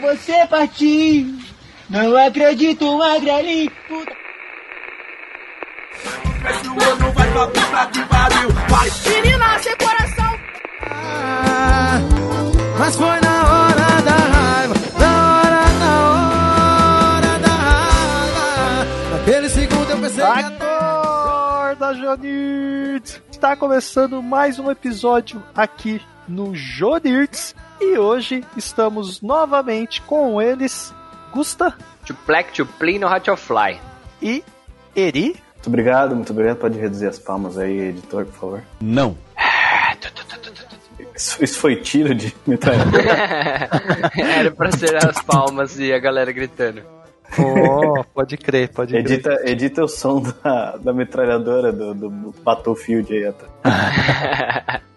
você partir. Não acredito, Magreli. Puta. Menina, sem coração. Mas foi na hora da raiva, na hora, na hora da raiva. Naquele segundo eu pensei que Acorda, Jonirts! Está começando mais um episódio aqui no Jonirts e hoje estamos novamente com eles, Gusta To Black, to Play no Hat of Fly. e Eri. Muito obrigado, muito obrigado. Pode reduzir as palmas aí, editor, por favor. Não. Isso, isso foi tiro de metralhadora? Era pra ser as palmas e a galera gritando. Oh, pode crer, pode crer. edita, edita o som da, da metralhadora do, do Battlefield aí.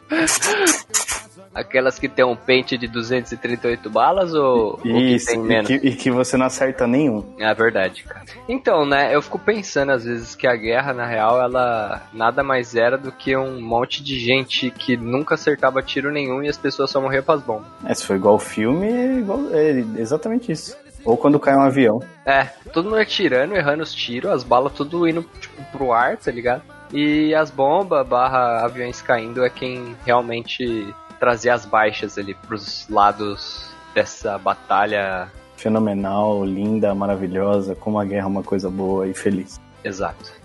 Aquelas que tem um pente de 238 balas ou, ou que Isso, tem e menos? que, e que você não acerta nenhum. É verdade, cara. Então, né, eu fico pensando às vezes que a guerra, na real, ela nada mais era do que um monte de gente que nunca acertava tiro nenhum e as pessoas só morriam pras bombas. É, se for igual o filme, é, igual, é exatamente isso. Ou quando cai um avião. É, todo mundo atirando, errando os tiros, as balas tudo indo tipo, pro ar, tá ligado? E as bombas barra aviões caindo é quem realmente trazia as baixas ali pros lados dessa batalha. Fenomenal, linda, maravilhosa, como a guerra é uma coisa boa e feliz. Exato.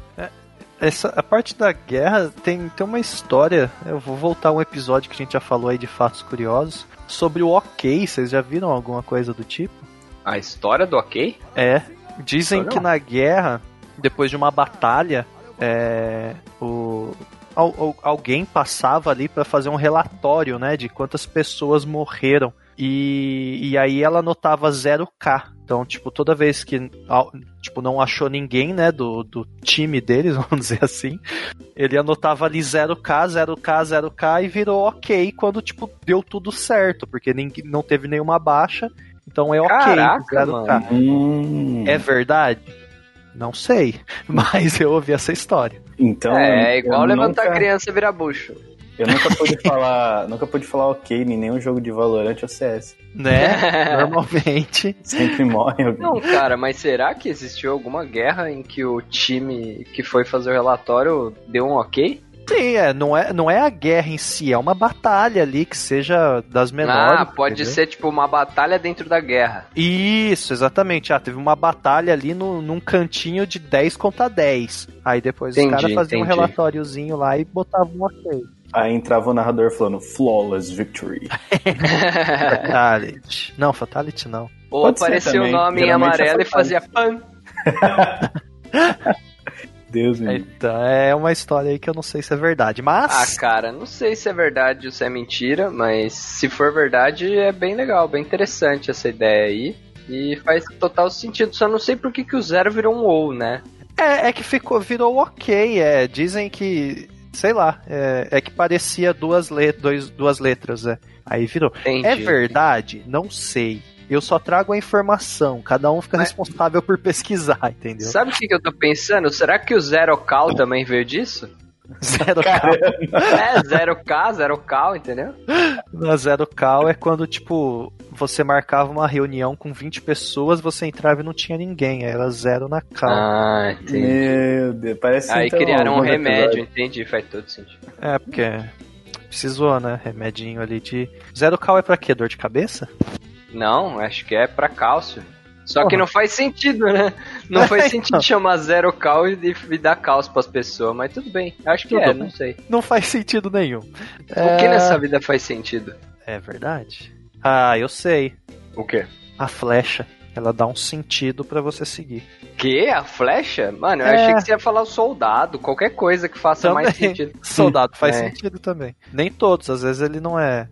Essa, a parte da guerra tem, tem uma história. Eu vou voltar a um episódio que a gente já falou aí de fatos curiosos. Sobre o ok, vocês já viram alguma coisa do tipo? A história do ok? É. Dizem que na guerra, depois de uma batalha, é, o, al- al- alguém passava ali para fazer um relatório, né, de quantas pessoas morreram. E, e aí ela anotava 0K. Então, tipo, toda vez que tipo, não achou ninguém, né, do, do time deles, vamos dizer assim, ele anotava ali 0K, 0K, 0K e virou ok quando, tipo, deu tudo certo, porque ninguém, não teve nenhuma baixa. Então é ok. Caraca, 0K. Hum, É verdade? Não sei, mas eu ouvi essa história. então, é, eu igual levantar nunca, criança e virar bucho. Eu nunca pude falar, nunca pude falar ok em nenhum jogo de Valorant ou CS. Né? Normalmente. Sempre morre alguém. Não, cara, mas será que existiu alguma guerra em que o time que foi fazer o relatório deu um ok? Sim, é, não, é, não é a guerra em si, é uma batalha ali que seja das menores. ah, pode entendeu? ser tipo uma batalha dentro da guerra. Isso, exatamente. Ah, teve uma batalha ali no, num cantinho de 10 contra 10. Aí depois Entendi, os caras faziam um relatóriozinho lá e botavam um ok. Aí entrava o narrador falando Flawless Victory. Fatality. não, Fatality não. Ou Pode aparecia o nome em geralmente amarelo é e fazia pan. Deus me livre. Então, é uma história aí que eu não sei se é verdade. Mas. Ah, cara, não sei se é verdade ou se é mentira, mas se for verdade é bem legal, bem interessante essa ideia aí. E faz total sentido, só não sei por que, que o zero virou um ou, né? É, é que ficou, virou ok, é. Dizem que. Sei lá, é, é que parecia duas, let, dois, duas letras, é. Aí virou. Entendi. É verdade? Não sei. Eu só trago a informação, cada um fica Mas- responsável por pesquisar, entendeu? Sabe o que, eu tô pensando? Será que o Zero Cal também veio disso? Zero cal. É, Zero K, Zero Cal, entendeu? Na zero cal é quando, tipo, você marcava uma reunião com 20 pessoas, você entrava e não tinha ninguém. aí Era zero na cal. Ah, entendi. Meu Deus, parece Aí então, criaram um remédio, episódios. entendi, faz todo sentido. É, porque precisou, né? Remedinho ali de. Zero cal é pra quê? Dor de cabeça? Não, acho que é pra cálcio. Só que Porra. não faz sentido, né? Não faz Então. sentido chamar zero cal e, e dar cálcio pras pessoas, mas tudo bem. Acho que Tudo é, bem. não sei. Não faz sentido nenhum. O que nessa vida faz sentido? É verdade. Ah, eu sei. O quê? A flecha. Ela dá um sentido pra você seguir. Que? A flecha? Mano, eu É. achei que você ia falar o soldado, qualquer coisa que faça mais Também. sentido. Soldado faz É. sentido também. Nem todos, às vezes ele não é.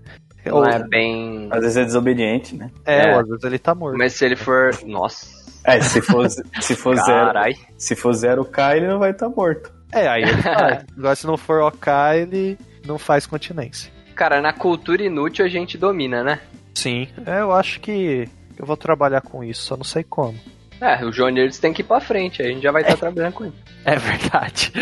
Não ou, é bem. Às vezes é desobediente, né? é, É. às vezes ele tá morto. Mas se ele for. Nossa. É, se for, se for zero, se for zero K, ele não vai estar morto. É, aí ele faz. Agora, se não for OK, ele não faz continência. Cara, na cultura inútil a gente domina, né? Sim, é, eu acho que eu vou trabalhar com isso, só não sei como. É, o João Nerds tem que ir pra frente, aí a gente já vai estar trabalhando com ele. É verdade.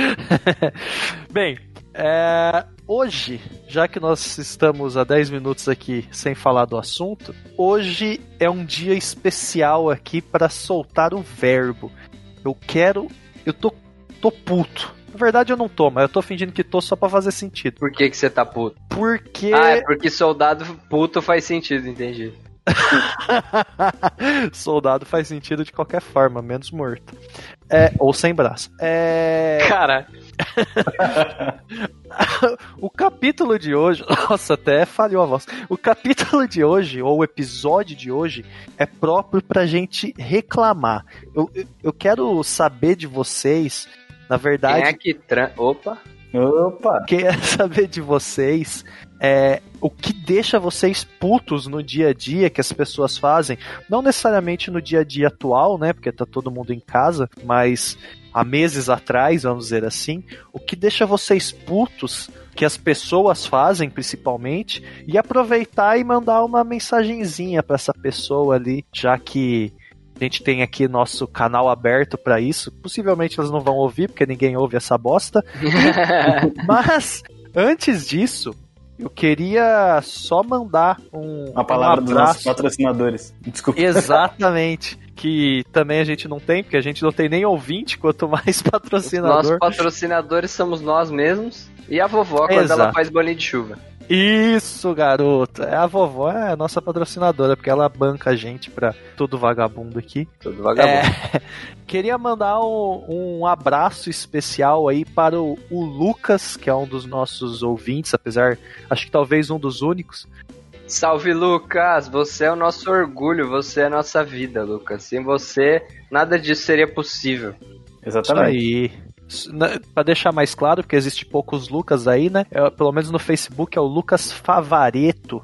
Bem, É, hoje, já que nós estamos há 10 minutos aqui sem falar do assunto, hoje é um dia especial aqui para soltar o verbo. Eu quero. Eu tô, tô puto. Na verdade eu não tô, mas eu tô fingindo que tô só pra fazer sentido. Por que, que você tá puto? Porque. Ah, é porque soldado puto faz sentido, entendi. Soldado faz sentido de qualquer forma, menos morto. É, ou sem braço. É. Cara, o capítulo de hoje. Nossa, até falhou a voz. O capítulo de hoje, ou o episódio de hoje, é próprio pra gente reclamar. Eu, eu- eu quero saber de vocês, na verdade. quem é que tran... Opa! Opa! queria saber de vocês é, o que deixa vocês putos no dia a dia que as pessoas fazem. Não necessariamente no dia a dia atual, né? Porque tá todo mundo em casa, mas há meses atrás, vamos dizer assim. O que deixa vocês putos que as pessoas fazem, principalmente, e aproveitar e mandar uma mensagenzinha pra essa pessoa ali, já que. A gente tem aqui nosso canal aberto pra isso. Possivelmente elas não vão ouvir, porque ninguém ouve essa bosta. Mas, antes disso, eu queria só mandar um, A palavra um dos nossos patrocinadores. Desculpa. Exatamente. Que também a gente não tem, porque a gente não tem nem ouvinte, quanto mais Nossos patrocinador. patrocinadores somos nós mesmos. E a vovó quando ela Exato. faz bolinho de chuva. Isso, garoto. É, A vovó é a nossa patrocinadora, porque ela banca a gente pra todo vagabundo aqui. Tudo vagabundo. É, queria mandar um, um abraço especial aí para o, o Lucas, que é um dos nossos ouvintes, apesar, acho que talvez um dos únicos. Salve, Lucas! Você é o nosso orgulho, você é a nossa vida, Lucas. Sem você, nada disso seria possível. Exatamente. aí. Isso, né, Pra deixar mais claro, porque existe poucos Lucas aí, né? É, pelo menos no Facebook é o Lucas Favareto.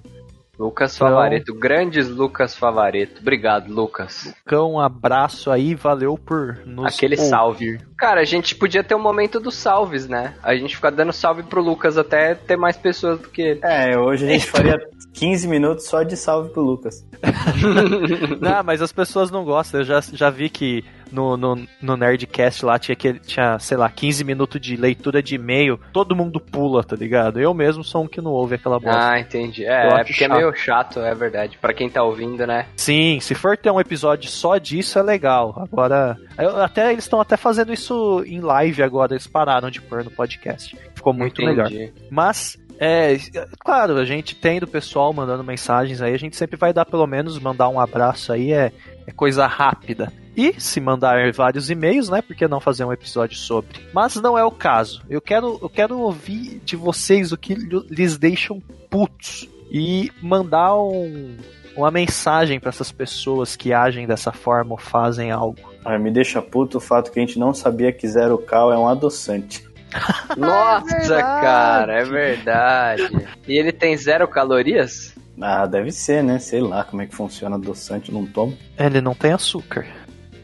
Lucas Então- Favareto, grandes Lucas Favareto. Obrigado, Lucas. Cão, um abraço aí, valeu por nos Aquele ouvir. salve. Cara, a gente podia ter um momento dos salves, né? A gente ficar dando salve pro Lucas até ter mais pessoas do que ele. É, hoje a gente faria 15 minutos só de salve pro Lucas. Não, mas as pessoas não gostam. Eu já, já vi que no, no, no Nerdcast lá tinha, aquele, tinha, sei lá, 15 minutos de leitura de e-mail. Todo mundo pula, tá ligado? Eu mesmo sou um que não ouve aquela bosta. Ah, entendi. É, é porque é chato. meio chato, é verdade. Pra quem tá ouvindo, né? Sim, se for ter um episódio só disso é legal. Agora, eu- até eles estão até fazendo isso em live agora. Eles pararam de pôr no podcast. Ficou muito Entendi. melhor. Mas, é, claro, a gente tem do pessoal mandando mensagens aí, a gente sempre vai dar pelo menos mandar um abraço aí, é, é coisa rápida. E se mandar vários e-mails, né? Por que não fazer um episódio sobre? Mas não é o caso. Eu quero, eu quero ouvir de vocês o que lhe- lhes deixam putos. E mandar um, uma mensagem para essas pessoas que agem dessa forma ou fazem algo. Ah, me deixa puto o fato que a gente não sabia que Zero Cal é um adoçante. Nossa, verdade. cara, é verdade. E ele tem zero calorias? Ah, deve ser, né? Sei lá como é que funciona adoçante, não tomo. Ele não tem açúcar.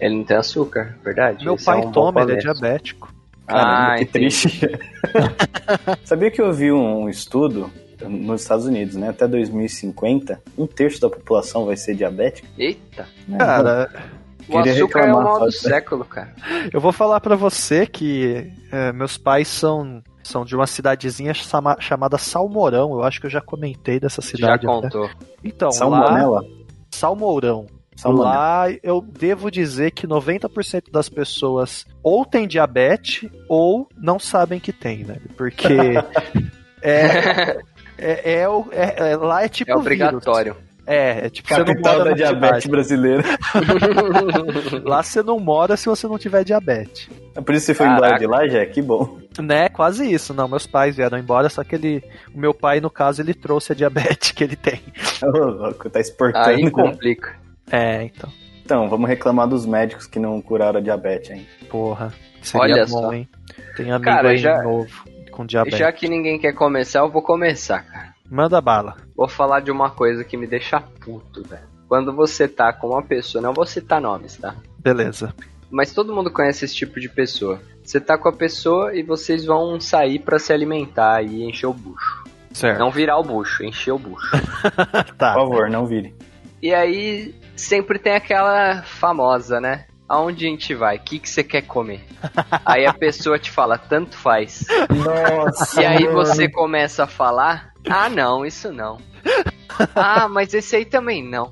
Ele não tem açúcar, verdade? Meu Esse pai é um toma, ele é diabético. Caramba, Ah, que entendi. triste. Sabia que eu vi um estudo nos Estados Unidos, né? Até 2050, um terço da população vai ser diabética. Eita. né? Cara, O Queria açúcar é o reclamar, mal do século, cara. eu vou falar pra você que é, meus pais são, são de uma cidadezinha chama- chamada Salmourão. Eu acho que eu já comentei dessa Já cidade. até. contou. Então, lá, Salmonella? Salmourão. Salmonella. Lá eu devo dizer que 90% das pessoas ou tem diabetes ou não sabem que tem, velho. Porque é, é, é o- é- é- lá é tipo É obrigatório. vírus. É, é tipo você não Capital mora da na diabetes cidade. brasileira. Lá você não mora se você não tiver diabetes. É por isso que você foi embora de lá, já? Que bom. Né, quase isso. Não, meus pais vieram embora, só que ele, o meu pai, no caso, ele trouxe a diabetes que ele tem. Ô, louco, tá exportando. Aí complica. É, então, Então, vamos reclamar dos médicos que não curaram a diabetes, hein? porra. Seria Olha bom, só. hein? Tem amigo Cara, aí já- novo com diabetes. Já que ninguém quer começar, eu vou começar, cara. Manda bala. Vou falar de uma coisa que me deixa puto, velho. Quando você tá com uma pessoa, não vou citar nomes, tá? Beleza. Mas todo mundo conhece esse tipo de pessoa. Você tá com a pessoa e vocês vão sair pra se alimentar e encher o bucho. Certo. Não virar o bucho, encher o bucho. tá. Por favor, não vire. e aí sempre tem aquela famosa, né? Aonde a gente vai? O que, que você quer comer? aí a pessoa te fala, tanto faz. Nossa. E aí mano. você começa a falar, ah não, isso não. Ah, mas esse aí também não.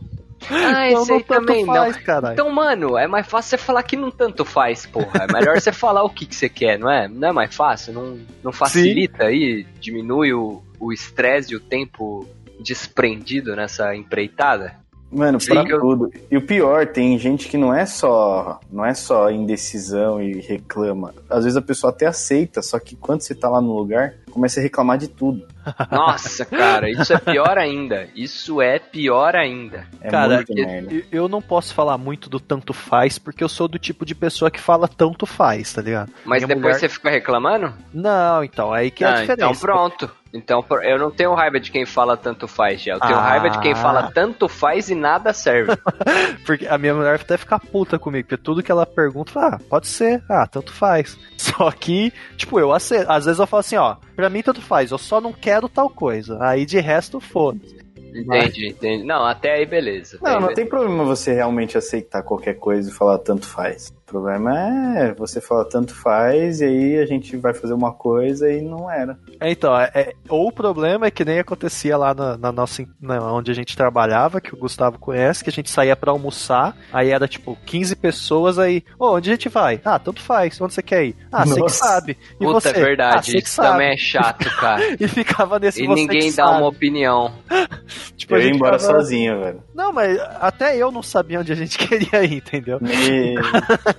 Ah, Então esse não aí também não. faz, caralho. Então, mano, é mais fácil você falar que não tanto faz, porra. É melhor você falar o que, que você quer, não é? Não é mais fácil? Não, não facilita aí? Diminui o o estresse e o tempo desprendido nessa empreitada? Mano, Sim, pra eu- tudo. E o pior, tem gente que não é só não é só indecisão e reclama. Às vezes a pessoa até aceita, só que quando você tá lá no lugar, começa a reclamar de tudo. Nossa, cara, isso é pior ainda. Isso é pior ainda. É Cara, muito merda. eu, eu não posso falar muito do tanto faz, porque eu sou do tipo de pessoa que fala tanto faz, tá ligado? Mas Minha depois mulher- você fica reclamando? Não, então, aí que é a Ah, diferença. então pronto. Então eu não tenho raiva de quem fala tanto faz, já. Eu tenho Ah. raiva de quem fala tanto faz e nada serve. Porque a minha mulher até fica puta comigo, porque tudo que ela pergunta, ah, pode ser, ah, tanto faz. Só que, tipo, eu aceito. Às vezes eu falo assim, ó, pra mim tanto faz, eu só não quero tal coisa. Aí de resto, foda-se. Entendi, entendi. Não, até aí beleza. Não, não beleza. tem problema você realmente aceitar qualquer coisa e falar tanto faz. O problema é você falar tanto faz e aí a gente vai fazer uma coisa e não era. É, então, é, é- ou o problema é que nem acontecia lá na, na nossa, na- onde a gente trabalhava, que o Gustavo conhece, que a gente saía pra almoçar, aí era tipo 15 pessoas, aí, ô, onde a gente vai? Ah, tanto faz, onde você quer ir? Ah, você que Nossa. sabe. E Puta, você? é verdade. Ah, você que isso sabe. também é chato, cara. E ficava nesse e você ninguém que dá sabe. uma opinião. Tipo, eu ia embora ficava- sozinho, velho. Não, mas até eu não sabia onde a gente queria ir, entendeu? Me-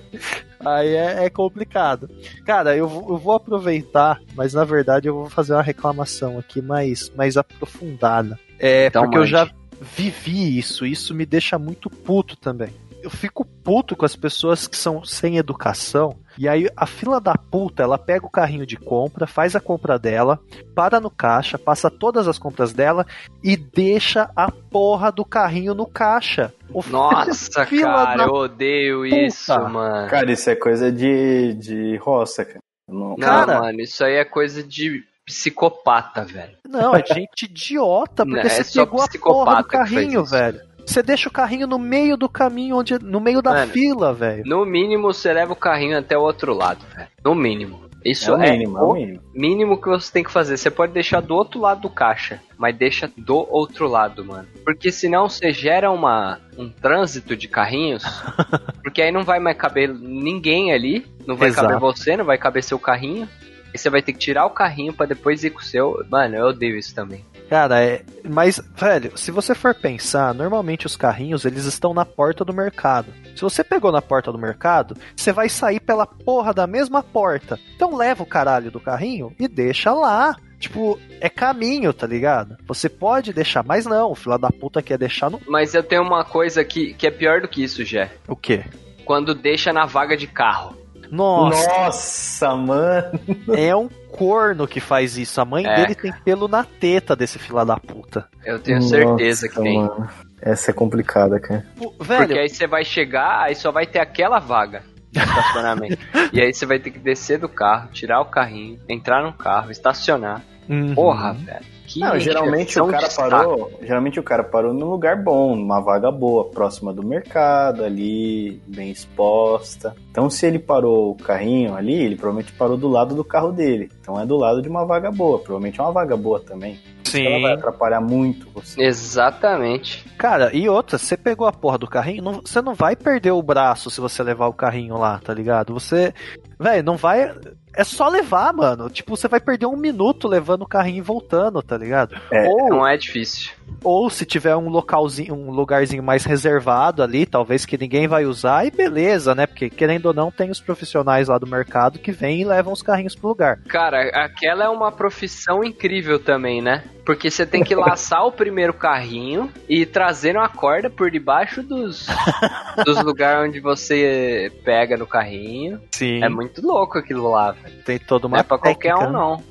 Aí é, é complicado. Cara, eu, vou- eu vou aproveitar, mas na verdade eu vou fazer uma reclamação aqui mais, mais aprofundada. É, Então porque eu já vivi isso, isso me deixa muito puto também. Eu fico puto com as pessoas que são sem educação. E aí a fila da puta, ela pega o carrinho de compra, faz a compra dela, para no caixa, passa todas as compras dela e deixa a porra do carrinho no caixa. O filho Nossa, Fila cara, eu odeio puta. isso, mano. Cara, isso é coisa de, de roça, cara. Não, Não, cara- mano, isso aí é coisa de psicopata, velho. Não, é gente idiota, porque Não, é você só pegou a porra do carrinho, velho. Você deixa o carrinho no meio do caminho, onde, no meio da Mano, fila, velho. No mínimo, você leva o carrinho até o outro lado, velho. No mínimo. Isso É o é, mínimo, é o mínimo. mínimo que você tem que fazer. Você pode deixar do outro lado do caixa, mas deixa do outro lado, mano. Porque senão você gera uma, um trânsito de carrinhos, porque aí não vai mais caber ninguém ali, não vai Exato. caber você, não vai caber seu carrinho. Você vai ter que tirar o carrinho pra depois ir com o seu. Mano, eu odeio isso também. Cara, é. Mas, velho, se você for pensar, normalmente os carrinhos eles estão na porta do mercado. Se você pegou na porta do mercado, você vai sair pela porra da mesma porta. Então leva o caralho do carrinho e deixa lá. Tipo, é caminho, tá ligado? Você pode deixar, mas não, o fila da puta quer deixar no. Mas eu tenho uma coisa que, que é pior do que isso, Jé. O quê? Quando deixa na vaga de carro. Nossa, Nossa, mano. é um corno que faz isso. A mãe É, dele tem pelo na teta desse fila da puta. Eu tenho certeza que tem. mano. Essa é complicada, cara. Pô, Velho, Porque aí você vai chegar, aí só vai ter aquela vaga de estacionamento. e aí você vai ter que descer do carro, tirar o carrinho, entrar no carro, estacionar. uhum. Porra, velho. Que Não, geralmente encheção o cara parou. Geralmente o cara parou num lugar bom, numa vaga boa, próxima do mercado, ali, bem exposta. Então, se ele parou o carrinho ali, ele provavelmente parou do lado do carro dele. Então é do lado de uma vaga boa. Provavelmente é uma vaga boa também. Ela vai Sim. atrapalhar muito você. Exatamente. Cara, e outra, você pegou a porra do carrinho, não- você não vai perder o braço se você levar o carrinho lá, tá ligado? Você. Velho, não vai. É só levar, mano. Tipo, você vai perder um minuto levando o carrinho e voltando, tá ligado? É, ou, Não é difícil. ou se tiver um localzinho, um lugarzinho mais reservado ali, talvez que ninguém vai usar, e beleza, né? Porque querendo ou não, tem os profissionais lá do mercado que vêm e levam os carrinhos pro lugar. Cara, aquela é uma profissão incrível também, né? Porque você tem que laçar o primeiro carrinho e ir trazendo a corda por debaixo dos, dos lugares onde você pega no carrinho. Sim. É muito louco aquilo lá, velho. Tem toda uma Não é pra qualquer técnica, um, né? não.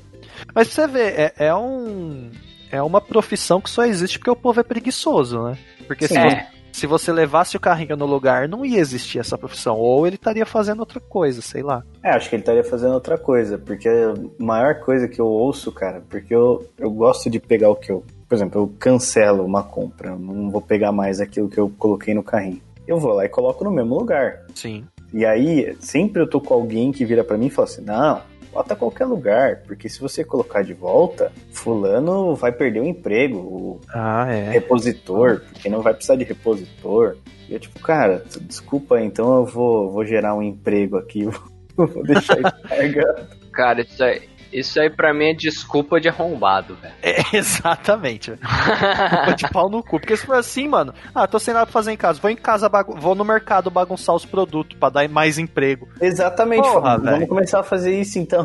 Mas pra você ver, é, é um. É uma profissão que só existe porque o povo é preguiçoso, né? Porque se, Sim. você, É. se você levasse o carrinho no lugar, não ia existir essa profissão. Ou ele estaria fazendo outra coisa, sei lá. É, acho que ele estaria fazendo outra coisa, porque a maior coisa que eu ouço, cara, porque eu, eu gosto de pegar o que eu. Por exemplo, eu cancelo uma compra, eu não vou pegar mais aquilo que eu coloquei no carrinho. Eu vou lá e coloco no mesmo lugar. Sim. E aí, sempre eu tô com alguém que vira pra mim e fala assim: não, bota qualquer lugar, porque se você colocar de volta, Fulano vai perder o emprego, o Ah, é. repositor, porque não vai precisar de repositor. E eu, tipo, cara, desculpa, então eu vou, vou gerar um emprego aqui, vou deixar isso carregado. Cara, isso aí, isso aí pra mim é desculpa de arrombado, velho. É, exatamente. velho. Desculpa de pau no cu. Porque se for assim, mano, ah, tô sem nada pra fazer em casa, vou em casa, vou no mercado bagunçar os produtos pra dar mais emprego. Exatamente, Porra, vamos começar a fazer isso então.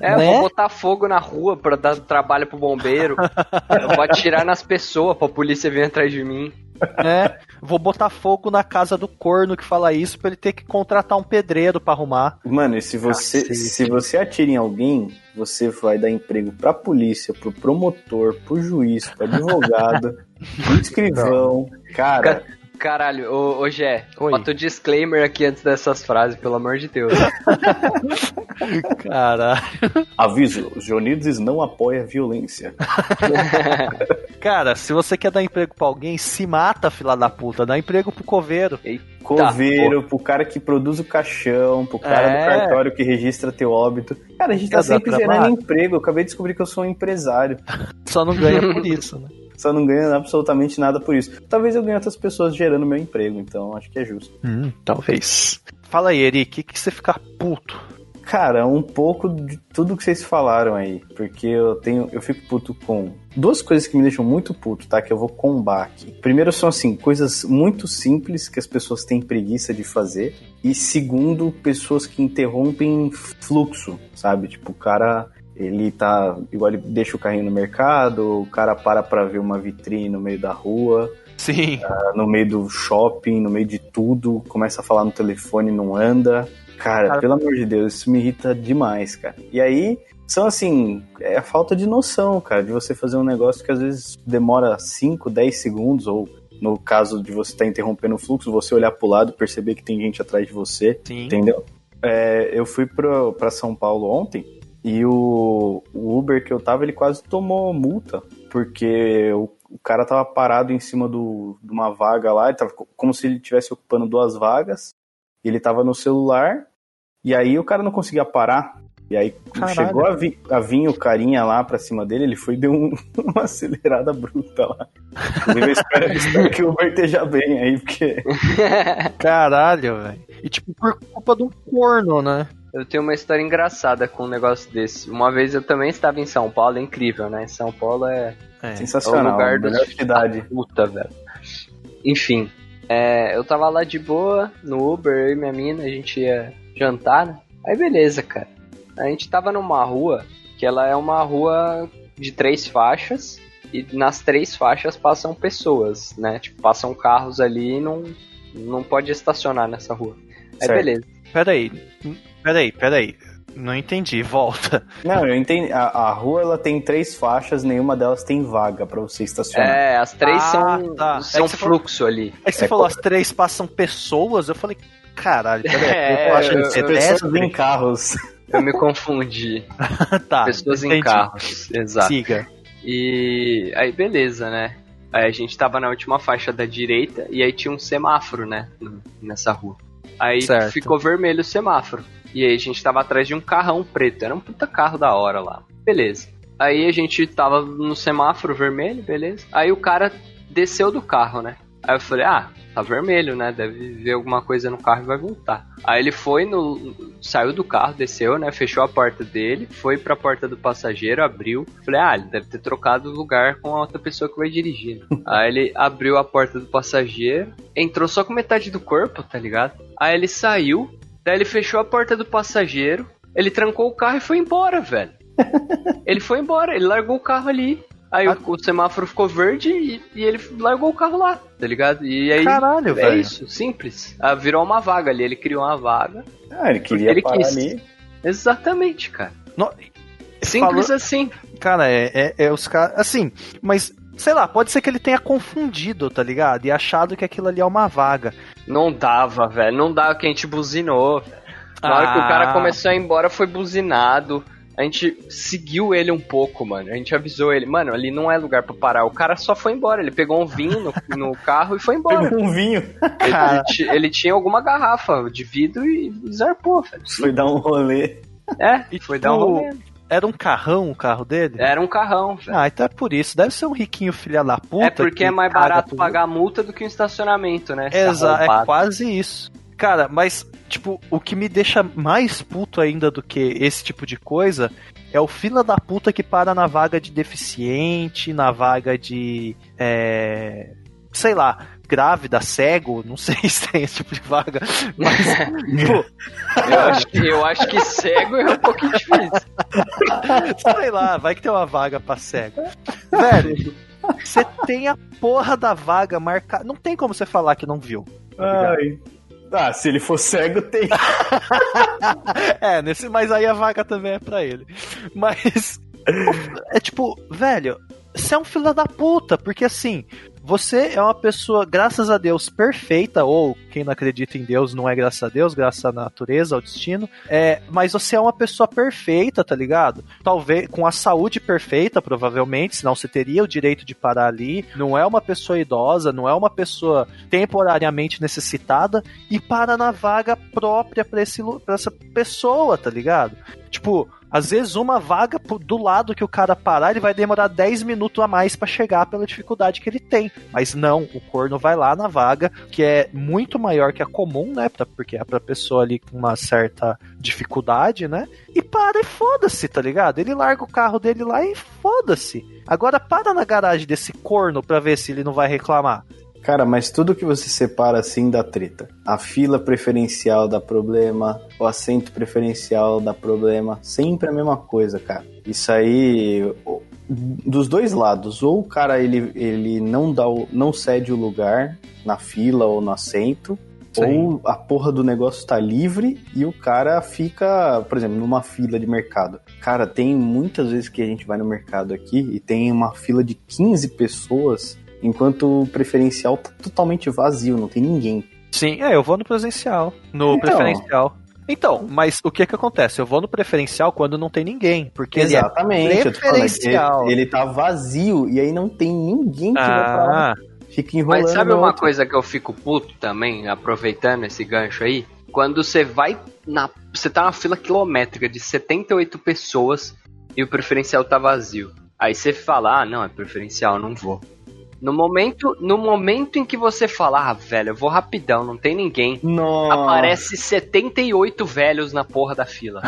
É, Né? vou botar fogo na rua pra dar trabalho pro bombeiro. Vou atirar nas pessoas pra polícia vir atrás de mim. Né? Vou botar fogo na casa do corno que fala isso pra ele ter que contratar um pedreiro pra arrumar. Mano, e se você, Cacete. se você atira em alguém, você vai dar emprego pra polícia, pro promotor, pro juiz, pro advogado, pro escrivão. Cara, Caralho, ô, ô Gé, Oi. bota o disclaimer aqui antes dessas frases, pelo amor de Deus. Cara, aviso, os Joanides não apoia a violência. cara, se você quer dar emprego pra alguém, se mata, fila da puta. Dá emprego pro coveiro. Coveiro, pro cara que produz o caixão, pro cara É. do cartório que registra teu óbito. Cara, a gente tá sempre gerando trabalho? emprego. Eu acabei de descobrir que eu sou um empresário. Só não ganha por isso, né? Só não ganho absolutamente nada por isso. Talvez eu ganhe outras pessoas gerando meu emprego, então acho que é justo. Hum, talvez. Fala aí, Eri, o que, que você fica puto? Cara, um pouco de tudo que vocês falaram aí, porque eu tenho, eu fico puto com duas coisas que me deixam muito puto, tá? Que eu vou combar aqui. Primeiro são assim, coisas muito simples que as pessoas têm preguiça de fazer, e segundo, pessoas que interrompem fluxo, sabe? Tipo, o cara ele tá, igual ele deixa o carrinho no mercado, o cara para pra ver uma vitrine no meio da rua, Sim. no meio do shopping, no meio de tudo, começa a falar no telefone, não anda. Cara, Cara- pelo amor de Deus, isso me irrita demais, cara. E aí, são assim, é a falta de noção, cara, de você fazer um negócio que às vezes demora 5, 10 segundos, ou no caso de você estar interrompendo o fluxo, você olhar pro lado, perceber que tem gente atrás de você, Sim. entendeu? É, eu fui pro, pra São Paulo ontem e o, o Uber que eu tava, ele quase tomou multa, porque o, o cara tava parado em cima do, de uma vaga lá, ele tava co- como se ele estivesse ocupando duas vagas, e ele tava no celular, e aí o cara não conseguia parar. E aí Caralho. chegou a, vi, a vir o carinha lá pra cima dele, ele foi e deu um- uma acelerada bruta lá. Inclusive, eu espero, eu espero que o Uber esteja bem aí, porque Caralho, velho. E tipo, por culpa de um corno, né? Eu tenho uma história engraçada com um negócio desse. Uma vez eu também estava em São Paulo, é incrível, né? São Paulo é É. sensacional, É o lugar a melhor dos- cidade. puta, velho. Enfim, é, eu tava lá de boa, no Uber, eu e minha mina, a gente ia jantar, né? Aí beleza, cara. A gente tava numa rua, que ela é uma rua de três faixas, e nas três faixas passam pessoas, né? Tipo, passam carros ali e não, não pode estacionar nessa rua. Aí Certo. beleza. Peraí. Peraí, peraí. Não entendi. Volta. Não, eu entendi. A, a rua ela tem três faixas, nenhuma delas tem vaga pra você estacionar. É, as três Ah, são, tá. É são que você falou- fluxo ali. Aí você É falou, co- as três passam pessoas. Eu falei, caralho, peraí. É, eu tô achando eu- que você eu- Pessoas em carros. Eu me confundi. tá, Pessoas em entendi. carros, exato. Siga. E aí, beleza, né? Aí a gente tava na última faixa da direita e aí tinha um semáforo, né? Nessa rua. Aí Certo. ficou vermelho o semáforo. E aí a gente tava atrás de um carrão preto. Era um puta carro da hora lá. Beleza. Aí a gente tava no semáforo vermelho, beleza. Aí o cara desceu do carro, né? Aí eu falei, ah, tá vermelho, né? Deve ver alguma coisa no carro e vai voltar. Aí ele foi no. saiu do carro, desceu, né? Fechou a porta dele, foi pra porta do passageiro, abriu. Falei, ah, ele deve ter trocado lugar com a outra pessoa que vai dirigir. Aí ele abriu a porta do passageiro, entrou só com metade do corpo, tá ligado? Aí ele saiu, daí ele fechou a porta do passageiro, ele trancou o carro e foi embora, velho. ele foi embora, ele largou o carro ali. Aí o, o semáforo ficou verde e, e ele largou o carro lá, tá ligado? E aí. Caralho, é velho. isso, simples. Ah, virou uma vaga ali, ele criou uma vaga. Ah, ele queria Ele parar quis. ali. Exatamente, cara. No- Simples Falou- assim. Cara, é, é, é os caras. Assim, mas. Sei lá, pode ser que ele tenha confundido, tá ligado? E achado que aquilo ali é uma vaga. Não dava, velho. Não dava que a gente buzinou. Na hora que o Ah. cara começou a ir embora, foi buzinado. A gente seguiu ele um pouco, mano. A gente avisou ele, mano, ali não é lugar pra parar. O cara só foi embora. Ele pegou um vinho no, no carro e foi embora. Pegou um vinho, Ele, ele ele tinha alguma garrafa de vidro e zarpou, velho. foi dar um rolê. É, E foi dar um tipo, rolê. Era um carrão o carro dele? Era um carrão. Ah, então é por isso. Deve ser um riquinho filha da puta. É porque que é mais barato tudo. pagar multa do que um estacionamento, né? Se Exa é quase isso. Cara, mas, tipo, o que me deixa mais puto ainda do que esse tipo de coisa é o fila da puta que para na vaga de deficiente, na vaga de. É, sei lá, grávida, cego, não sei se tem esse tipo de vaga. Mas, pô, Eu acho, que, eu acho que cego é um pouquinho difícil. sei lá, vai que tem uma vaga pra cego. Velho, você tem a porra da vaga marcada. Não tem como você falar que não viu. Ai. Ah, se ele for cego, tem. É, nesse, mas aí a vaga também é pra ele. Mas é tipo, velho, você é um filho da puta, porque assim, você é uma pessoa, graças a Deus, perfeita, ou quem não acredita em Deus não é graças a Deus, graças à natureza, ao destino, é, mas você é uma pessoa perfeita, tá ligado? Talvez com a saúde perfeita, provavelmente, senão você teria o direito de parar ali. Não é uma pessoa idosa, não é uma pessoa temporariamente necessitada e para na vaga própria pra essa pessoa, tá ligado? Tipo, às vezes uma vaga do lado que o cara parar, ele vai demorar 10 minutos a mais pra chegar pela dificuldade que ele tem. Mas não, o corno vai lá na vaga, que é muito maior que a comum, né? Porque é pra pessoa ali com uma certa dificuldade, né? E para e foda-se, tá ligado? Ele larga o carro dele lá e foda-se. Agora para na garagem desse corno pra ver se ele não vai reclamar. Cara, mas tudo que você separa assim dá treta. A fila preferencial dá problema, o assento preferencial dá problema, sempre a mesma coisa, cara. Isso aí dos dois lados, ou o cara ele, ele não dá o, não cede o lugar na fila ou no assento, Sim. ou a porra do negócio tá livre e o cara fica, por exemplo, numa fila de mercado. Cara, tem muitas vezes que a gente vai no mercado aqui e tem uma fila de 15 pessoas, enquanto o preferencial tá totalmente vazio, não tem ninguém. Sim, é, eu vou no presencial. No Então. preferencial. Então, mas o que que acontece? Eu vou no preferencial quando não tem ninguém, porque ele é Exatamente, tô falando, preferencial. ele, ele tá vazio e aí não tem ninguém que vai pra. Ah, Fica enrolando. Mas sabe uma outro. coisa que eu fico puto também, aproveitando esse gancho aí? Quando você vai na. Você tá na fila quilométrica de 78 pessoas e o preferencial tá vazio. Aí você fala, ah, não, é preferencial, não vou. No momento, no momento em que você fala, ah, velho, eu vou rapidão, não tem ninguém. Nossa. Aparece 78 velhos na porra da fila.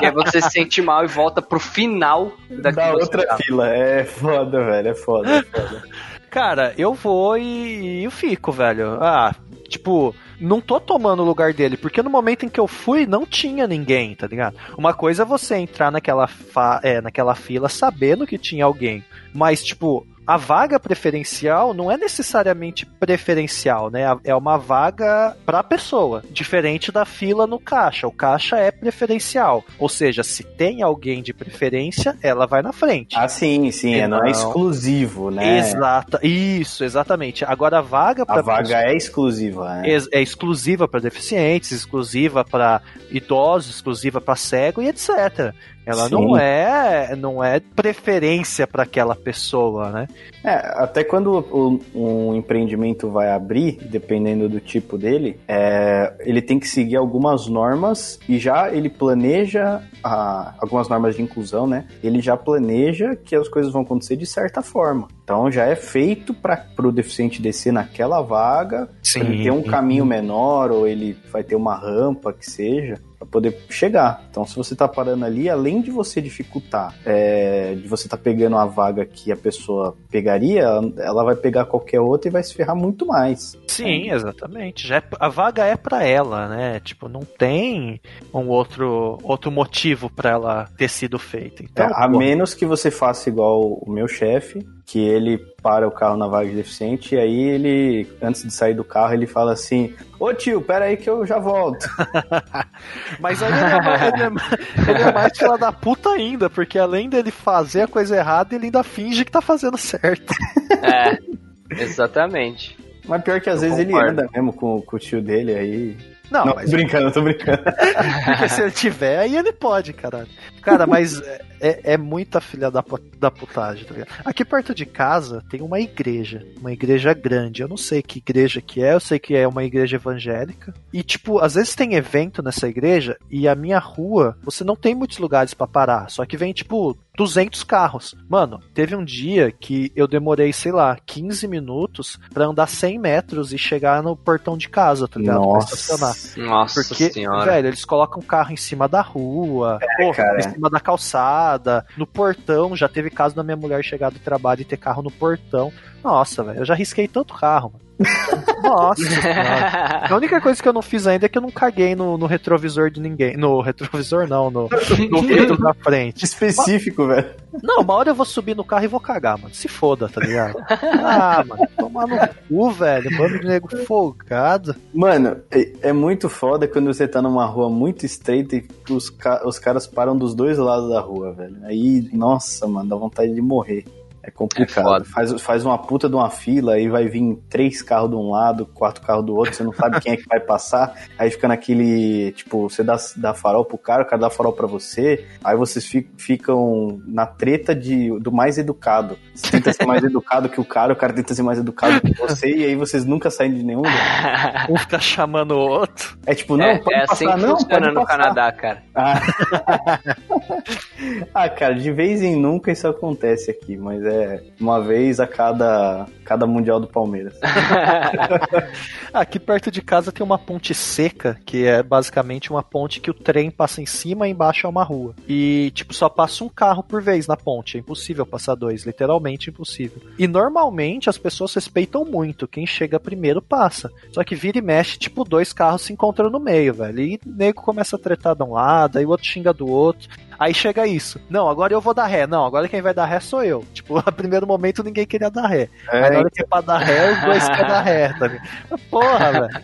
e aí você se sente mal e volta pro final da, da outra tava. fila. É foda, velho. É foda, é foda. cara, eu vou e, e eu fico, velho. Ah, tipo, não tô tomando o lugar dele, porque no momento em que eu fui, não tinha ninguém, tá ligado? Uma coisa é você entrar naquela, fa é, naquela fila sabendo que tinha alguém, mas, tipo, a vaga preferencial não é necessariamente preferencial, né? É uma vaga pra pessoa, diferente da fila no caixa. O caixa é preferencial, ou seja, se tem alguém de preferência, ela vai na frente. Ah, sim, sim. é, não é exclusivo, né? Exata, isso, exatamente. Agora a vaga A para vaga é exclusiva, né? é exclusiva para deficientes, exclusiva para idosos, exclusiva para cego e etc. Ela Sim. não é, não é preferência para aquela pessoa, né? É, até quando o- um empreendimento vai abrir, dependendo do tipo dele, é, ele tem que seguir algumas normas e já ele planeja a- algumas normas de inclusão, né? Ele já planeja que as coisas vão acontecer de certa forma. Então já é feito para o deficiente descer naquela vaga, pra ele ter um caminho menor ou ele vai ter uma rampa que seja para poder chegar. Então, se você tá parando ali, além de você dificultar, é, de você tá pegando a vaga que a pessoa pegaria, ela vai pegar qualquer outra e vai se ferrar muito mais. Sim, exatamente. Já é- a vaga é para ela, né? Tipo, não tem um outro outro motivo para ela ter sido feita. Então, É, a pô, menos que você faça igual o meu chefe, que ele para o carro na vaga de deficiente e aí ele, antes de sair do carro, ele fala assim: Ô tio, pera aí que eu já volto. Mas aí ele é, mais- ele é ele é mais fila da puta ainda, porque além dele fazer a coisa errada, ele ainda finge que tá fazendo certo. É, exatamente. Mas pior que às Eu vezes ele concordo. anda mesmo com, com o tio dele aí. Não, Não, mas tô brincando, tô brincando. porque se ele tiver, aí ele pode, caralho. Cara, mas é, é muita filha da, da putagem, tá ligado? Aqui perto de casa tem uma igreja, uma igreja grande. Eu não sei que igreja que é, eu sei que é uma igreja evangélica. E, tipo, às vezes tem evento nessa igreja e a minha rua, você não tem muitos lugares pra parar. Só que vem, tipo, 200 carros. Mano, teve um dia que eu demorei, sei lá, 15 minutos pra andar 100 metros e chegar no portão de casa, tá ligado? Pra estacionar. Nossa. Nossa Porque, senhora. velho, eles colocam o carro em cima da rua, porra, cara. Cima da calçada, no portão. Já teve caso da minha mulher chegar do trabalho e ter carro no portão. Nossa, velho, eu já risquei tanto carro, mano. Nossa. A única coisa que eu não fiz ainda é que eu não caguei no, no retrovisor de ninguém. No retrovisor, não, no, no vidro da frente. Específico, velho. Não, uma hora eu vou subir no carro e vou cagar, mano. Se foda, tá ligado? Ah, mano, tomar no cu, velho. Bando de nego folgado. Mano, é, é muito foda quando você tá numa rua muito estreita e os, ca- os caras param dos dois lados da rua, velho. Aí, nossa, mano, dá vontade de morrer. É complicado. É faz, faz uma puta de uma fila, aí vai vir três carros de um lado, quatro carros do outro, você não sabe quem é que vai passar. Aí fica naquele, tipo, você dá, dá farol pro cara, o cara dá farol pra você. Aí vocês fi- ficam na treta de, do mais educado. Você tenta ser mais educado que o cara, o cara tenta ser mais educado que você, e aí vocês nunca saem de nenhum lugar. Um fica chamando o outro. É tipo, não, é, pode é assim passar, que não, funciona pode no passar. Canadá, cara. Ah. ah, cara, de vez em nunca isso acontece aqui, mas é uma vez a cada, cada Mundial do Palmeiras. Aqui perto de casa tem uma ponte seca, que é basicamente uma ponte que o trem passa em cima e embaixo é uma rua. E, tipo, só passa um carro por vez na ponte. É impossível passar dois, literalmente impossível. E normalmente as pessoas respeitam muito. Quem chega primeiro passa. Só que vira e mexe, tipo, dois carros se encontram no meio, velho. E o nego começa a tretar de um lado, aí o outro xinga do outro. Aí chega isso. Não, agora eu vou dar ré. Não, agora quem vai dar ré sou eu. Tipo, a primeiro momento ninguém queria dar ré. Aí na hora que é pra dar ré, os dois querem dar ré, tá ligado? Porra, velho.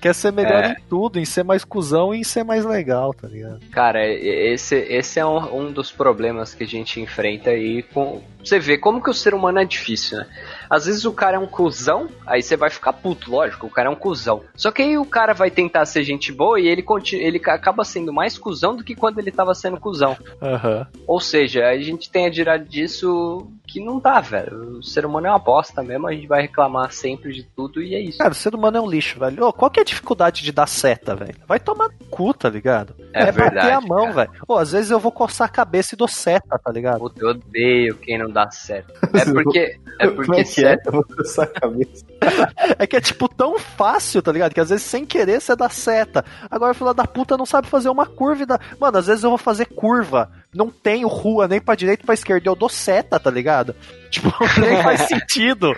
Quer ser melhor É. em tudo, em ser mais cuzão e em ser mais legal, tá ligado? Cara, esse, esse é um, um dos problemas que a gente enfrenta aí com. Você vê como que o ser humano é difícil, né? Às vezes o cara é um cuzão, aí você vai ficar puto, lógico, o cara é um cuzão. Só que aí o cara vai tentar ser gente boa e ele, continua, ele ca- acaba sendo mais cuzão do que quando ele tava sendo cuzão. Aham. Ou seja, a gente tem a tirar disso que não dá, velho. O ser humano é uma bosta mesmo, a gente vai reclamar sempre de tudo e é isso. Cara, o ser humano é um lixo, velho. Ô, qual que é a dificuldade de dar seta, velho? Vai tomar no cu, tá ligado? É bater verdade, a mão, velho. Ô, às vezes eu vou coçar a cabeça e dou seta, tá ligado? Puta, eu odeio quem não dá certo. É porque. É Como porque é que é? cabeça. É que é tipo tão fácil, tá ligado? Que às vezes sem querer você dá seta. Agora, filho da puta não sabe fazer uma curva e dá. Mano, às vezes eu vou fazer curva. Não tenho rua nem pra direita nem pra esquerda. Eu dou seta, tá ligado? Tipo, nem faz sentido.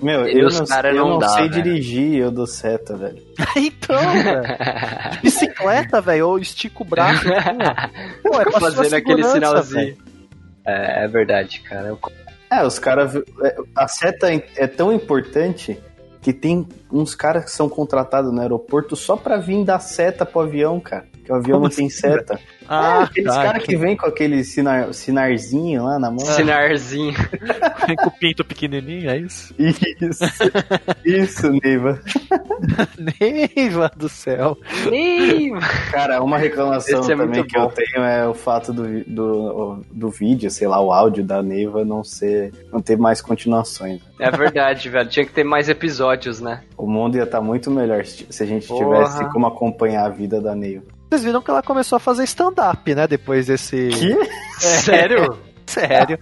Meu, eu não, cara eu não não dá, sei velho. dirigir, eu dou seta, velho. então, velho. De bicicleta, velho. Eu estico o braço. Assim. Pô, é pra Fazendo aquele sinalzinho. velho. É, é verdade, cara. Eu- É, os caras. A seta é tão importante que tem uns caras que são contratados no aeroporto só pra vir dar seta pro avião, cara. Que o avião Como não tem assim, seta. Ah, é, aqueles tá, caras que vêm com aquele sinar, sinarzinho lá na mão. Sinarzinho. Vem com o pinto pequenininho, é isso? Isso. Isso, Neiva. Neiva do céu. Ih, Cara, uma reclamação é também que eu bom. tenho é o fato do, do, do vídeo, sei lá, o áudio da Neiva não ser. não ter mais continuações. É verdade, velho. Tinha que ter mais episódios, né? O mundo ia estar muito melhor se se a gente Porra. tivesse como acompanhar a vida da Neiva. Vocês viram que ela começou a fazer stand-up, né? Depois desse. Sério? Sério.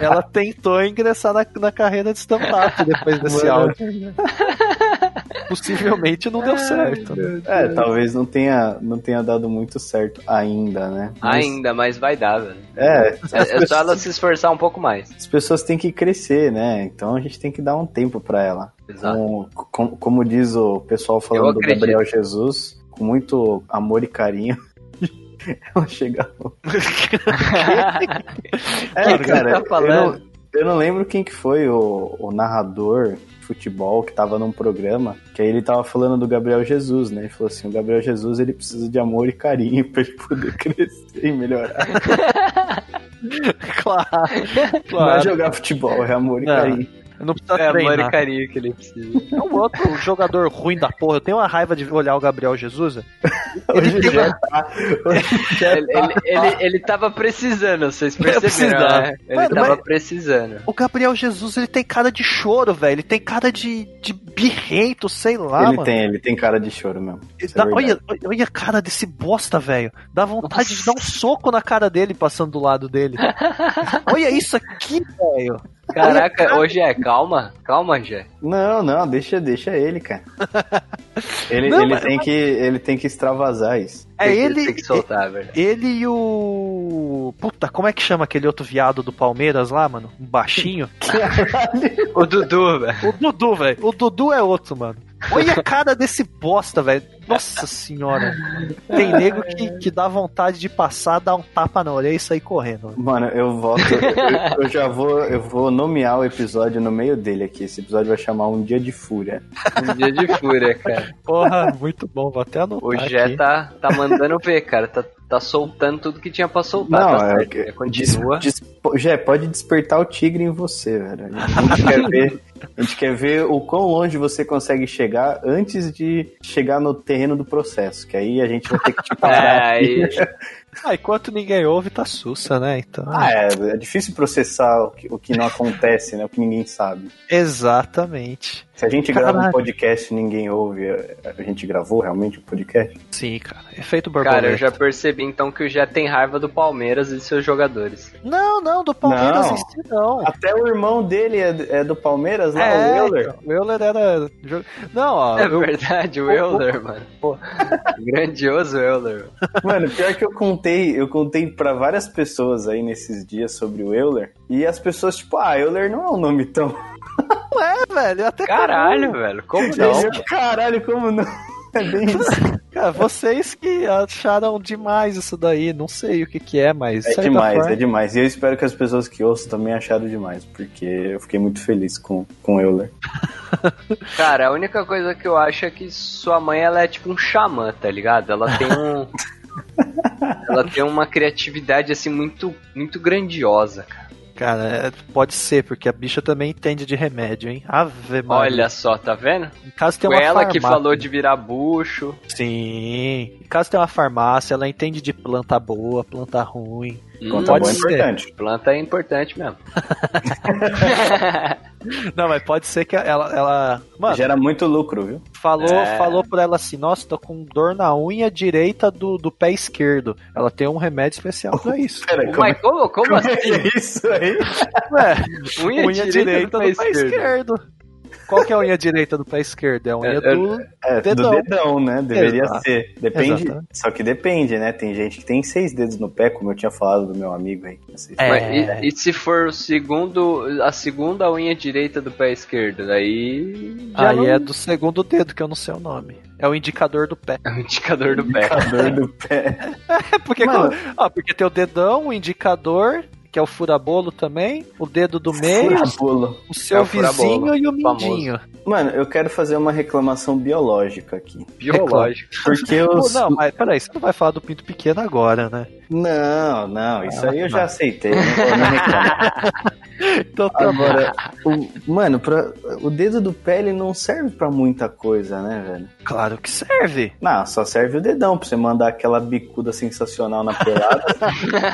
Ela tentou ingressar na, na carreira de stand-up depois desse Mano. áudio. Possivelmente não deu certo. né? É, talvez não tenha, não tenha dado muito certo ainda, né? Mas, Ainda, mas vai dar, velho. É, É, é só ela se esforçar um pouco mais. as pessoas têm que crescer, né? Então a gente tem que dar um tempo pra ela. Exato. Com- com- como diz o pessoal falando do. Gabriel Jesus, com muito amor e carinho. Ela chega. É, que cara, tá falando? Eu, não, eu não lembro quem que foi o, o narrador de futebol que tava num programa, que aí ele tava falando do Gabriel Jesus, né? Ele falou assim, o Gabriel Jesus ele precisa de amor e carinho pra ele poder crescer e melhorar. claro. Não é claro. jogar futebol, é amor e Não. carinho. Não precisa É e treinar. carinho que ele precisa. É um outro jogador ruim da porra. Eu tenho uma raiva de olhar o Gabriel Jesus. Hoje já tá. Hoje já Ele, ele, ele, ele tava precisando, vocês perceberam, né? Ele Mano, tava mas- precisando. O Gabriel Jesus, ele tem cara de choro, velho. Ele tem cara de, de birrento, sei lá, ele mano. tem, ele tem cara de choro mesmo. É Dá- verdade. olha, olha- olha a cara desse bosta, velho. Dá vontade de dar um soco na cara dele passando do lado dele. olha isso aqui, velho. Caraca, hoje é, calma, calma, Jé. Não, não, deixa, deixa ele, cara. Ele, Não, ele mas- tem que, ele tem que extravasar isso. É Tem ele. Tem que soltar, velho. Ele e o. Puta, como é que chama aquele outro viado do Palmeiras lá, mano? Um baixinho? O Dudu, velho. O Dudu, velho. O Dudu é outro, mano. Olha a cara desse bosta, velho. Nossa senhora. Tem nego que, que dá vontade de passar, dar um tapa na orelha e sair correndo. Mano, eu volto. Eu, eu já vou, eu vou nomear o episódio no meio dele aqui. Esse episódio vai chamar Um Dia de Fúria. Um dia de fúria, cara. Porra, muito bom. Vou até anotar. O Jé tá, tá mandando ver, cara. Tá, tá soltando tudo que tinha pra soltar. Não, tá é É, Continua. Des, des, Jé, pode despertar o tigre em você, velho. A gente, quer ver, a gente quer ver o quão longe você consegue chegar antes de chegar no terreno do processo. Que aí a gente vai ter que te parar. É, aí, Ah, enquanto ninguém ouve, tá sussa, né? Então. Ah, é, é difícil processar o que, o que não acontece, né? O que ninguém sabe. Exatamente. Se a gente grava um Caralho. podcast e ninguém ouve, a gente gravou realmente o podcast? Sim, cara. Efeito borboleta. cara, eu já percebi então que o Jé tem raiva do Palmeiras e de seus jogadores. Não, não, do Palmeiras Não. em si, não. Até o irmão dele é, é do Palmeiras lá, É, o Euler. então, o Euler era. Não, ó. É eu- verdade, o Euler, mano. Pô. Grandioso Euler. Mano, pior que eu contei, eu contei pra várias pessoas aí nesses dias sobre o Euler. E as pessoas, tipo, ah, Euler não é um nome tão. Não é, velho. Até Caralho, velho. Como não? Caralho, como não? É bem isso. Cara, vocês que acharam demais isso daí, não sei o que que é, mas... É demais, forma- é demais. E eu espero que as pessoas que ouçam também acharam demais, porque eu fiquei muito feliz com, com o Euler. Cara, a única coisa que eu acho é que sua mãe ela é tipo um xamã, tá ligado? Ela tem um. ela tem uma criatividade assim muito, muito grandiosa, cara. Cara, é, pode ser, porque a bicha também entende de remédio, hein? Ave Maria. Olha só, tá vendo? em casa tem Foi uma ela que farmácia. falou de virar bucho. Sim. Em casa tem uma farmácia, ela entende de planta boa, planta ruim. Hum, Conta pode é ser. importante. planta é importante mesmo. Não, mas pode ser que ela... ela mano, Gera muito lucro, viu? falou, É. falou pra ela assim, nossa, tô com dor na unha direita do, do pé esquerdo. Ela tem um remédio especial pra isso. Pera, como, Mas como, como como assim? é que é isso aí? Ué, Unha, unha direita, direita do do pé esquerdo. Qual que é a unha direita do pé esquerdo? É a unha É, do... É, Dedão. do dedão, né? Deveria Exato. ser. Depende. Exatamente. Só que depende, né? Tem gente que tem seis dedos no pé, como eu tinha falado do meu amigo aí. É. Mas e, e se for o segundo, a segunda unha direita do pé esquerdo? Daí. já Aí não- é do segundo dedo, que eu não sei o nome. É o indicador do pé. é o indicador do pé. A dor do pé. É porque, Mano. ah, porque tem o dedão, o indicador, que é o furabolo também, o dedo do meio, Furabolo. o seu É o vizinho e o famoso. mindinho. Mano, eu quero fazer uma reclamação biológica aqui. Biológico. Porque Pô, os. não, mas peraí, você não vai falar do pinto pequeno agora, né? Não, não, isso aí eu já aceitei. Não vou nem reclamar. Então tá. Agora, o, mano, pra, o dedo do pé ele não serve pra muita coisa, né, velho? Claro que serve. Não, só serve o dedão pra você mandar aquela bicuda sensacional na pelada,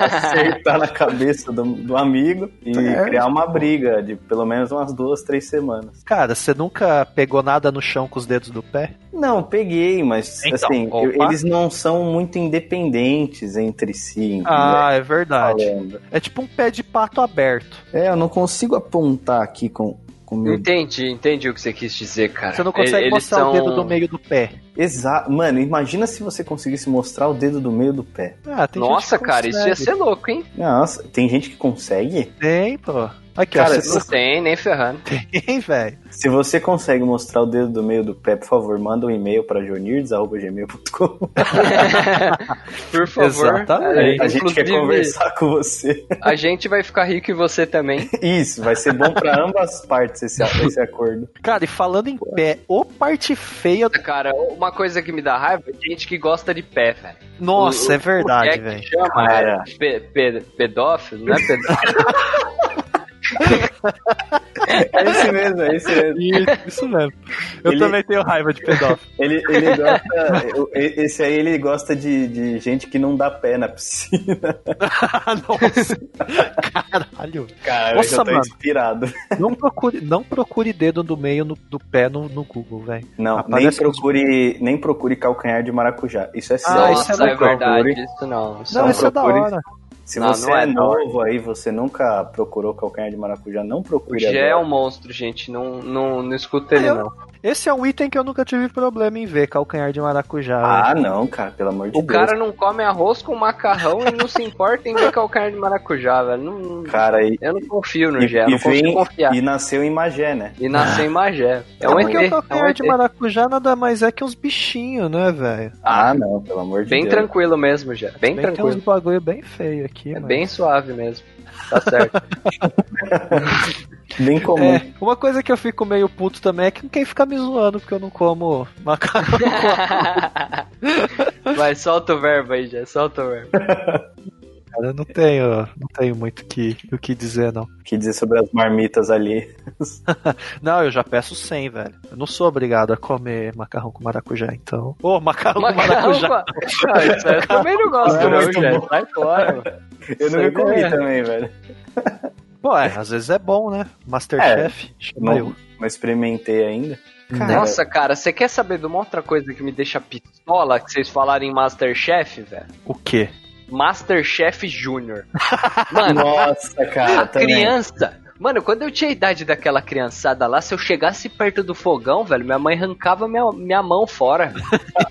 acertar na cabeça do, do amigo e Serve, criar uma briga de pelo menos umas duas, três semanas. Cara, você nunca pegou nada no chão com os dedos do pé? Não, peguei, mas Então, assim, opa. eles não são muito independentes entre si. Ah, é verdade. Falando. É tipo um pé de pato aberto. É, eu não consigo apontar aqui com meu Entendi, entendi o que você quis dizer, cara. Você não consegue Eles mostrar são... o dedo do meio do pé. Exato. Mano, imagina se você conseguisse mostrar o dedo do meio do pé. Ah, tem Nossa, gente que cara, isso ia consegue. ser louco, hein? Nossa, tem gente que consegue? Tem, pô. Aqui, Cara, ó, você Não tem, nem ferrando. tem, velho. Se você consegue mostrar o dedo do meio do pé, por favor, manda um e-mail pra jonirdes.gmail.com. Por favor. Exatamente. É, A gente quer inclusive, conversar com você. A gente vai ficar rico e você também. Isso, vai ser bom pra ambas partes esse, esse acordo. Cara, e falando em pé, ô parte feia. do- Cara, uma coisa que me dá raiva é gente que gosta de pé, velho. Nossa, O- é verdade, é velho. que chama? Cara. É pe- pe- pedófilo, não é pedófilo? É esse mesmo, é esse mesmo. Isso, isso mesmo. Eu Ele- também tenho raiva de pedófilo. Ele, ele gosta. Esse aí ele gosta de, de gente que não dá pé na piscina. Nossa. Caralho. Cara, eu Nossa, já tô mano. inspirado. Não procure, não procure dedo no meio no- do pé no, no Google, velho. Não, nem Aparece procure, nem procure calcanhar de maracujá. Isso é sério. Ah, Nossa, isso é é, procure. verdade, isso não. Isso Não, Não isso é da hora. Se Não, você não é é, hora. novo aí, você nunca procurou calcanhar de maracujá, não O procure Gé é um monstro, gente. Não, não, não escuta ele, Eu- não. Esse é um item que eu nunca tive problema em ver, calcanhar de maracujá. velho. Ah, não, cara, pelo amor de O Deus. cara não come arroz com macarrão e não se importa em ver calcanhar de maracujá, velho. Não, Cara, e, eu não confio no e, Gé, e não vem confiar. e E, nasceu em Magé, né? nasceu em Magé. É um porque o É um calcanhar de maracujá nada mais é que uns bichinhos, né, velho? Ah, não, pelo amor de Bem Deus. tranquilo mesmo, Gé. Bem Bem, tem uns tranquilo. bagulho bem feio aqui, É mano. bem suave mesmo. Tá certo. Bem comum. É, uma coisa que eu fico meio puto também é que quem fica me zoando porque eu não como macarrão. Vai, solta o verbo aí, Gé. Solta o verbo. Cara, eu não tenho, não tenho muito que, o que dizer, não. O que dizer sobre as marmitas ali? Não, eu já peço 100, velho. Eu não sou obrigado a comer macarrão com maracujá, então. Ô, macarrão com Macarrão maracujá. com- Não, isso aí eu também não gosto, Não é não. Sai fora, mano. Eu Isso nunca aí comi é- também, velho. Pô, é, às vezes é bom, né? Masterchef. chama Não, não experimentei ainda. Cara, Nossa, cara, você quer saber de uma outra coisa que me deixa pistola que vocês falarem em Masterchef, velho? O quê? Masterchef Júnior. Mano, Nossa, cara, a também. criança. Mano, quando eu tinha a idade daquela criançada lá, se eu chegasse perto do fogão, velho, minha mãe arrancava minha, minha mão fora.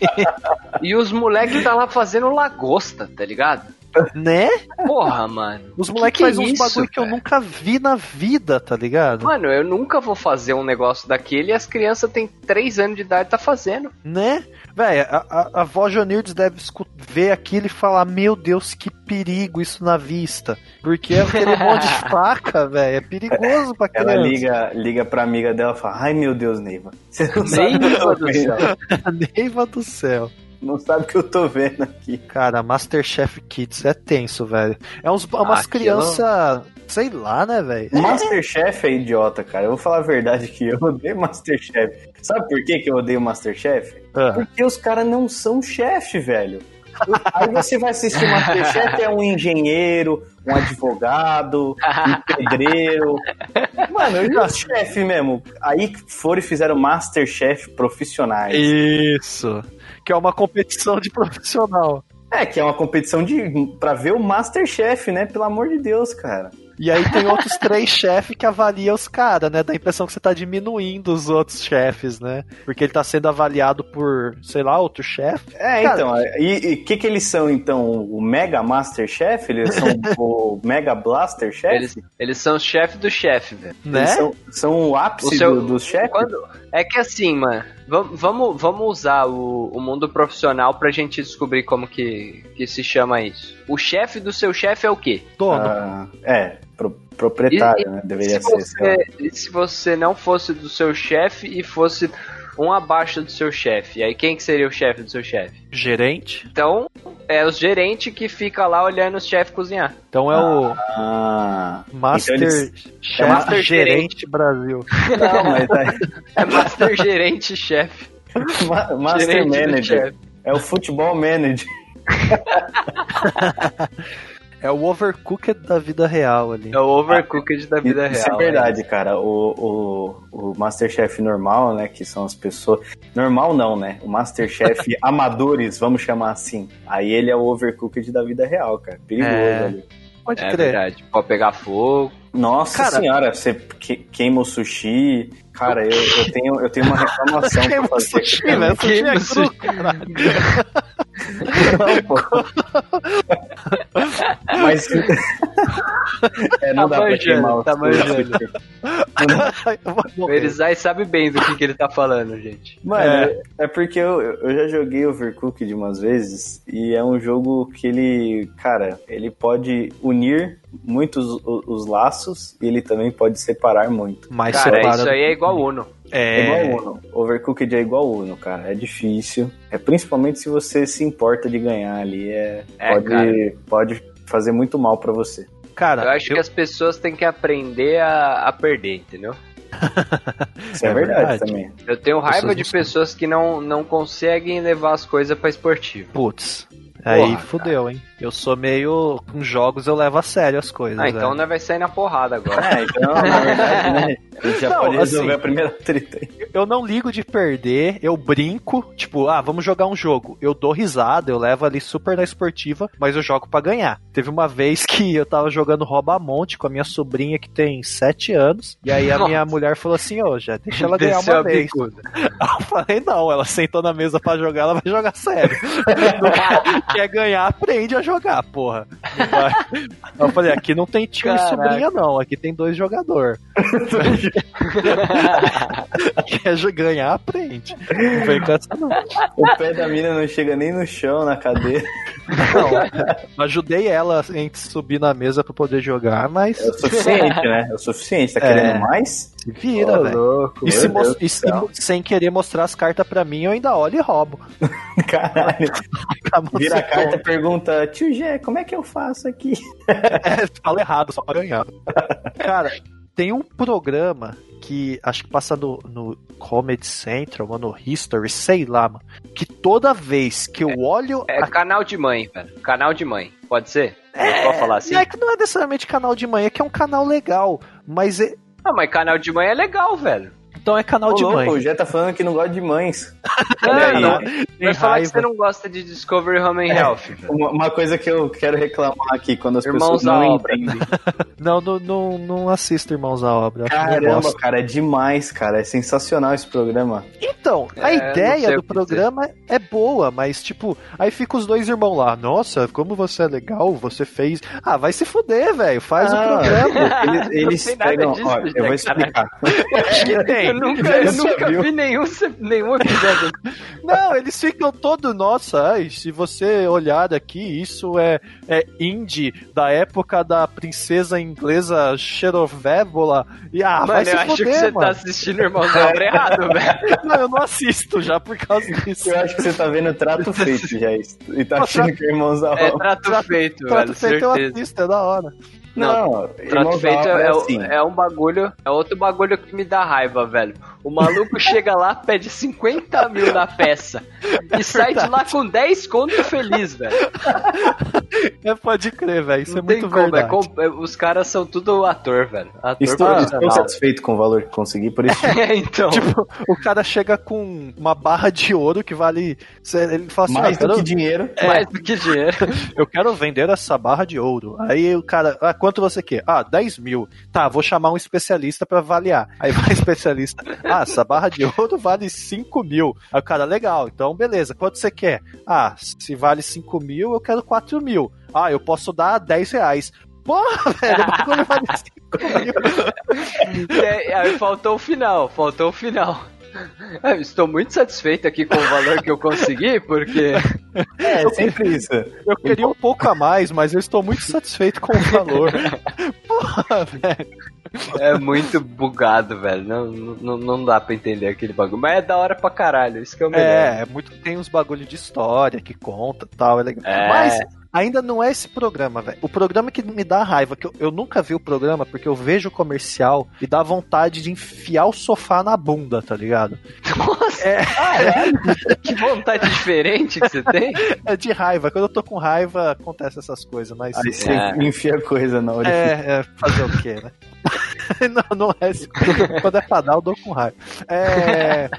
e os moleques tá lá fazendo lagosta, tá ligado? Né? Porra, mano. Os Que moleques que é fazem uns bagulho que eu nunca vi na vida, tá ligado? Mano, eu nunca vou fazer um negócio daquele e as crianças têm 3 anos de idade e tá fazendo. Né? Véi, a, a, a avó Jonildes deve ver aquilo e falar: Meu Deus, que perigo isso na vista. Porque é aquele monte de faca, velho. É perigoso pra criança. Ela liga, liga pra amiga dela e fala: Ai meu Deus, Neiva. Você não sabe, Neiva tô do vendo. céu. Neiva do céu. Não sabe o que eu tô vendo aqui. Cara, Masterchef Kids é tenso, velho. É uns, umas aquilo- crianças. Sei lá, né, velho? Masterchef é idiota, cara. Eu vou falar a verdade aqui. Eu odeio Masterchef. Sabe por que, que eu odeio Masterchef? Ah. Porque os caras não são chefe, velho. Aí você vai assistir Masterchef, é um engenheiro, um advogado, um pedreiro. Mano, eu já chefe mesmo. Aí foram e fizeram Masterchef profissionais. Isso. Que é uma competição de profissional. É, que é uma competição de pra ver o Masterchef, né? Pelo amor de Deus, cara. E aí tem outros três chefes que avaliam os caras, né? Dá a impressão que você tá diminuindo os outros chefes, né? Porque ele tá sendo avaliado por, sei lá, outro chefe. É, Cara, então, e o que que eles são, então? O Mega Master Chef? Eles são o Mega Blaster Chef? Eles, eles são os chefes do chefe, velho. Né? Eles são, são o ápice O seu- do- dos chefes? Quando- É que assim, mano, vam- vamos, vamos usar o, o mundo profissional pra gente descobrir como que, que se chama isso. O chefe do seu chefe é o quê? Dono. Ah, é, pro- proprietário, E- né? E Deveria se, ser. você, e se você não fosse do seu chefe e fosse um abaixo do seu chefe, e aí quem que seria o chefe do seu chefe? Gerente. Então, é os gerentes que fica lá olhando os chefes cozinhar. Então é o Ah, Master então eles- Chef é Master Gerente Brasil. não, mas é É Master Gerente Chefe. Ma- Master Gerente Manager. chefe. É o Futebol Manager. É o Overcooked da vida real ali. É o Overcooked da vida Isso real. é verdade, cara. O, o, o Masterchef normal, né? Que são as pessoas. Normal não, né? O Masterchef amadores, vamos chamar assim. Aí ele é o overcooked da vida real, cara. Perigoso É. ali. Pode É crer. verdade. Pode pegar fogo. Nossa Cara- senhora, você que- queima o sushi. Cara, eu, eu, tenho, eu tenho uma reclamação pra Queima fazer. sushi, cara. velho. Sushi Queima é sushi. cru, caralho. Não, pô. Mas. é, não Tá dá pra manjando, queimar o tá manjando. morrer. Erizai sabe bem do que, que ele tá falando, gente. Mano, É. é, porque eu, eu já joguei Overcooked umas vezes e é um jogo que ele, cara, ele pode unir muitos o- os laços e ele também pode separar muito. Mas Cara, separa- isso aí é igual Uno. É, É, igual Uno. Overcooked é igual Uno, cara. É difícil. É principalmente se você se importa de ganhar ali. É, É, pode, cara. pode fazer muito mal pra você. cara, Eu acho que as pessoas têm que aprender a, a perder, entendeu? Isso é, É verdade, verdade. também. Eu tenho raiva Pessoas de não pessoas que não, não conseguem levar as coisas pra esportivo. Putz. Aí Porra, fudeu, hein? Eu sou meio. Com jogos eu levo a sério as coisas. Ah, então nós vai sair na porrada agora. É, então, na verdade, né? Gente já Não, pode resolver assim- a primeira treta aí. Eu não ligo de perder, eu brinco, tipo, ah, vamos jogar um jogo. Eu dou risada, eu levo ali super na esportiva, mas eu jogo pra ganhar. Teve uma vez que eu tava jogando Roubamonte com a minha sobrinha que tem 7 anos, e aí a minha mulher falou assim, ô, já deixa ela ganhar Desceu uma vez. Eu falei, não, ela sentou na mesa pra jogar, ela vai jogar sério. Quer ganhar, aprende a jogar, porra. Eu falei, aqui não tem tio e Caraca. sobrinha, não. Aqui tem dois jogadores. quer jo- ganhar, aprende. Não vem com essa, não. O pé da mina não chega nem no chão, na cadeira. Não, ajudei ela a subir na mesa pra poder jogar, mas É o suficiente, né? É o suficiente. Tá É. querendo mais? Se vira, velho. E, se Deus e se sem querer mostrar as cartas pra mim, eu ainda olho e roubo. Caralho. Vira a carta e pergunta, tio Gé, como é que eu faço aqui? É, fala errado, só pra ganhar. Cara, tem um programa que acho que passa no, no Comedy Central ou no History, sei lá, mano. Que toda vez que eu olho. É a- canal de mãe, velho. Canal de mãe. Pode ser? Pode falar assim? Não é que não é necessariamente canal de mãe, é que é um canal legal. Mas é- Ah, mas canal de mãe é legal, velho. Então é canal Ô, de louco, mãe. o Gé tá falando que não gosta de mães. Não, Olha aí. Vai falar que você não gosta de Discovery Home and É. Health. Uma, uma coisa que eu quero reclamar aqui, quando as Irmãos pessoas não entendem. Não, não, não, não assisto Irmãos à Obra. Caramba, cara, é demais, cara. É sensacional esse programa. Então, a É, ideia do o programa é boa, mas tipo, aí fica os dois irmãos lá. Nossa, como você é legal, você fez. Ah, vai se fuder, velho. Faz o Ah, programa. Eles, eles pegam. disso, Olha, eu vou explicar. Eu nunca, eu nunca viu? vi nenhum, nenhum episódio. Não, eles ficam todo, nossa, ai, se você olhar aqui, isso é, é indie da época da princesa inglesa Cherovévola. E ah, vai mano, se eu acho que você mano. tá assistindo Irmãos da Obra errado, velho. Não, eu não assisto já por causa disso. Eu acho que você tá vendo trato feito já isso. E tá achando que é irmãos da É obra. trato Trato- feito, Trato velho, feito eu certeza. assisto, é da hora. Não, Trato feito é, é assim. é um bagulho, é outro bagulho que me dá raiva, velho. O maluco chega lá, pede 50 mil na peça e sai de lá com 10 conto feliz, velho. É, pode crer, velho. Isso Não é tem muito como, é verdade. é- os caras são tudo ator, velho. Ator Estou, estou satisfeito com o valor que consegui, por isso. É, então. Tipo, o cara chega com uma barra de ouro que vale. Ele fala assim: Mais "Ah, eu, do que dinheiro. mais do que dinheiro. eu quero vender essa barra de ouro. Aí o cara, ah, quanto você quer? Ah, 10 mil. Tá, vou chamar um especialista pra avaliar. Aí vai o especialista. Ah, essa barra de ouro vale 5 mil. Aí o cara, legal, então beleza. Quanto você quer? Ah, se vale 5 mil, eu quero 4 mil. Ah, eu posso dar 10 reais. Porra, velho, o bagulho vale 5 mil. E aí, aí faltou o final, faltou o final. Eu estou muito satisfeito aqui com o valor que eu consegui, porque É, sempre isso. Eu queria um pouco a mais, mas eu estou muito satisfeito com o valor. Porra, velho. é muito bugado, velho. Não, não, não dá pra entender aquele bagulho. Mas é da hora pra caralho, isso que é o melhor. É, é muito, tem uns bagulho de história que conta e tal, é legal. É. Mas ainda não é esse programa, velho. O programa que me dá raiva, que eu, eu nunca vi o programa porque eu vejo o comercial e dá vontade de enfiar o sofá na bunda, tá ligado? Nossa, É. caralho, que vontade diferente que você tem. É de raiva. Quando eu tô com raiva, acontece essas coisas, mas. Aí você É. enfia coisa na hora. É, é, fazer o quê, né? não, não é esse. Quando é pra dar, eu dou com raiva. É.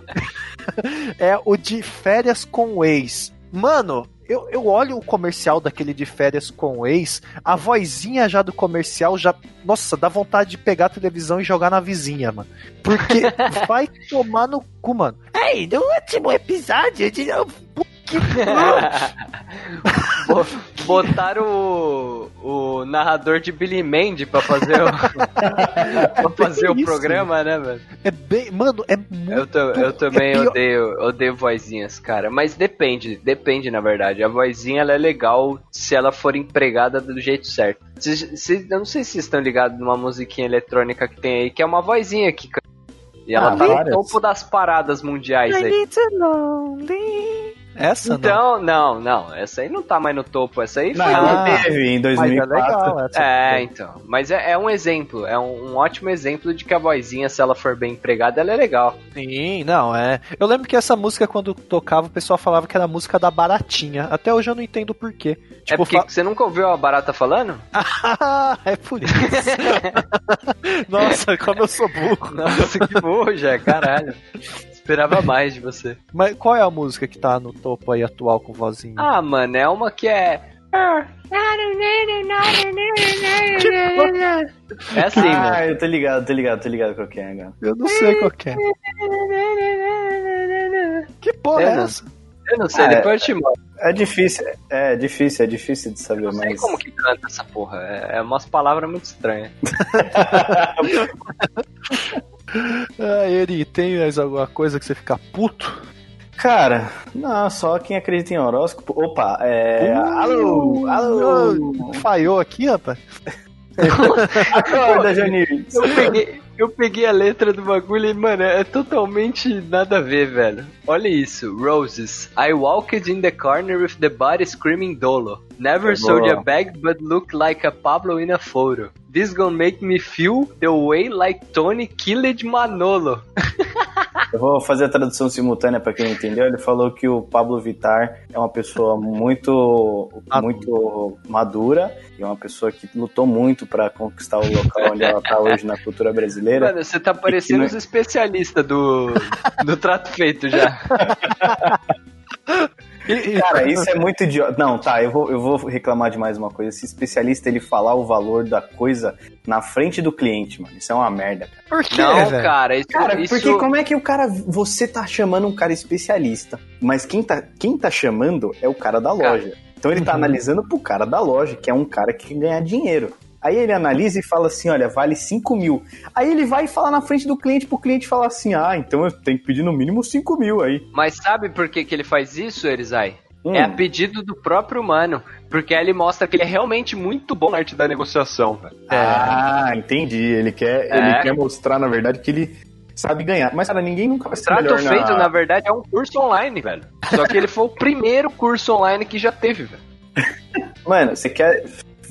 é o de férias com o ex. Mano, eu, eu olho o comercial daquele de férias com o ex, a vozinha já do comercial já. Nossa, dá vontade de pegar a televisão e jogar na vizinha, mano. Porque vai tomar no cu, mano. Ei, no último episódio de. Que... Bo- Botaram o, o narrador de Billy Mandy pra fazer o, pra fazer o Isso. programa, né, velho? É bem. Mano, é muito. Eu, tô- eu também é odeio, odeio vozinhas, cara. Mas depende, depende, na verdade. A vozinha ela é legal se ela for empregada do jeito certo. Cês- cês- eu não sei se vocês estão ligados numa musiquinha eletrônica que tem aí, que é uma vozinha que canta. E ela Ah, tá no topo das paradas mundiais aí. lonely. Essa não. Então, não, não, essa aí não tá mais no topo, essa aí Não, foi ela Ah, teve em Mas é 2004. legal essa. É, então. Mas é, é um exemplo, é um, um ótimo exemplo de que a vozinha, se ela for bem empregada, ela é legal. Sim, não, é. Eu lembro que essa música, quando tocava, o pessoal falava que era a música da Baratinha. Até hoje eu não entendo por quê. é Tipo, porque fa- você nunca ouviu a Barata falando? Ah, é por isso. Nossa, como eu sou burro. Nossa, que burro já, caralho. Esperava mais de você. Mas qual é a música que tá no topo aí atual com vozinha? Ah, mano, é uma que é. É assim, ah, né? eu tô ligado, tô ligado, tô ligado qual que é agora. Eu não sei qual que é. Que porra Eu é não- essa? Eu não sei, Ah, depois eu te mostro. É difícil, é difícil, é difícil de saber, Eu não sei mas. como que canta essa porra. É, é umas palavras muito estranhas. Ah, Eri, tem mais alguma coisa que você fica puto? Cara, não, só quem acredita em horóscopo. Opa, é. alô, alô! Falhou aqui, rapaz? Acorda, Janir! Eu peguei, eu peguei a letra do bagulho e, mano, é totalmente nada a ver, velho. Olha isso. Roses. I walked in the corner with the body screaming dolo. Never É sold a bag but look like a Pablo in a photo. This gonna make me feel the way like Tony killed Manolo. Eu vou fazer a tradução simultânea pra quem não entendeu. Ele falou que o Pablo Vittar é uma pessoa muito, Madura. muito madura e é uma pessoa que lutou muito pra conquistar o local onde ela tá hoje na cultura brasileira. Mano, você tá parecendo não- os especialistas do, do trato feito já. Cara, isso é muito idiota. Não, tá, eu vou, eu vou reclamar de mais uma coisa. Esse especialista, ele falar o valor da coisa na frente do cliente, mano. Isso é uma merda, cara. Por quê, Não, velho? cara, isso, Cara, isso... porque como é que o cara. Você tá chamando um cara especialista, mas quem tá, quem tá chamando é o cara da Cara. loja. Então ele tá Uhum. analisando pro cara da loja, que é um cara que quer ganhar dinheiro. Aí ele analisa e fala assim: olha, vale 5 mil. Aí ele vai falar na frente do cliente pro cliente falar assim: ah, então eu tenho que pedir no mínimo 5 mil aí. Mas sabe por que, que ele faz isso, Erizai? Hum. É a pedido do próprio humano. Porque aí ele mostra que ele é realmente muito bom na arte da negociação, velho. Ah, entendi. Ele quer, É. ele quer mostrar, na verdade, que ele sabe ganhar. Mas, cara, ninguém nunca vai ser Trato melhor feito, na... na verdade, é um curso online, velho. Só que ele foi o primeiro curso online que já teve, velho. Mano, você quer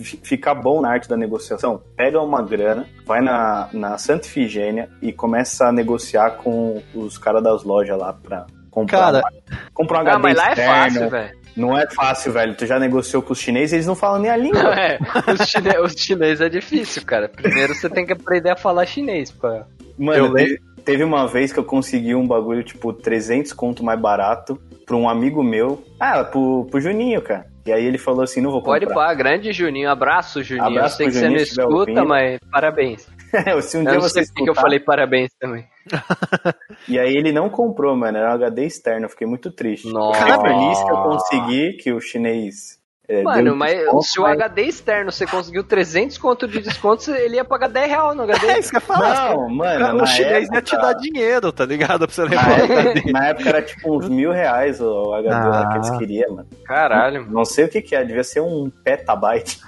ficar bom na arte da negociação? Pega uma grana, vai na, na Santa Ifigênia e começa a negociar com os caras das lojas lá pra comprar, Cara, uma, comprar um Ah, mas lá é externo. fácil, velho. Não é fácil, velho. Tu já negociou com os chineses, eles não falam nem a língua. É, os, chine... os chineses é difícil, cara. Primeiro você tem que aprender a falar chinês, pá. Mano, Eu teve, teve uma vez que eu consegui um bagulho, tipo, 300 conto mais barato pra um amigo meu. Ah, pro, pro Juninho, cara. E aí ele falou assim, não vou comprar. Pode pá, grande Juninho. Abraço, Juninho. Abraço eu sei que você não Juninho, escuta, mas parabéns. Se um Eu dia você sei porque que eu escutar- falei parabéns também. E aí ele não comprou, mano. Era um HD externo. Eu fiquei muito triste. Nossa. Fiquei feliz que eu consegui, que o chinês. É, Mano, mas desconto, se o mas- HD externo você conseguiu 300 conto de desconto, ele ia pagar 10 reais no HD. É isso que eu ia falar. Não, mano, o na chinês ia te época- dar dinheiro, tá ligado? Pra você Na levar. época, na época era tipo uns mil reais o HD lá que eles Ah. queriam, mano. Caralho. Não sei o que que é, devia ser um petabyte.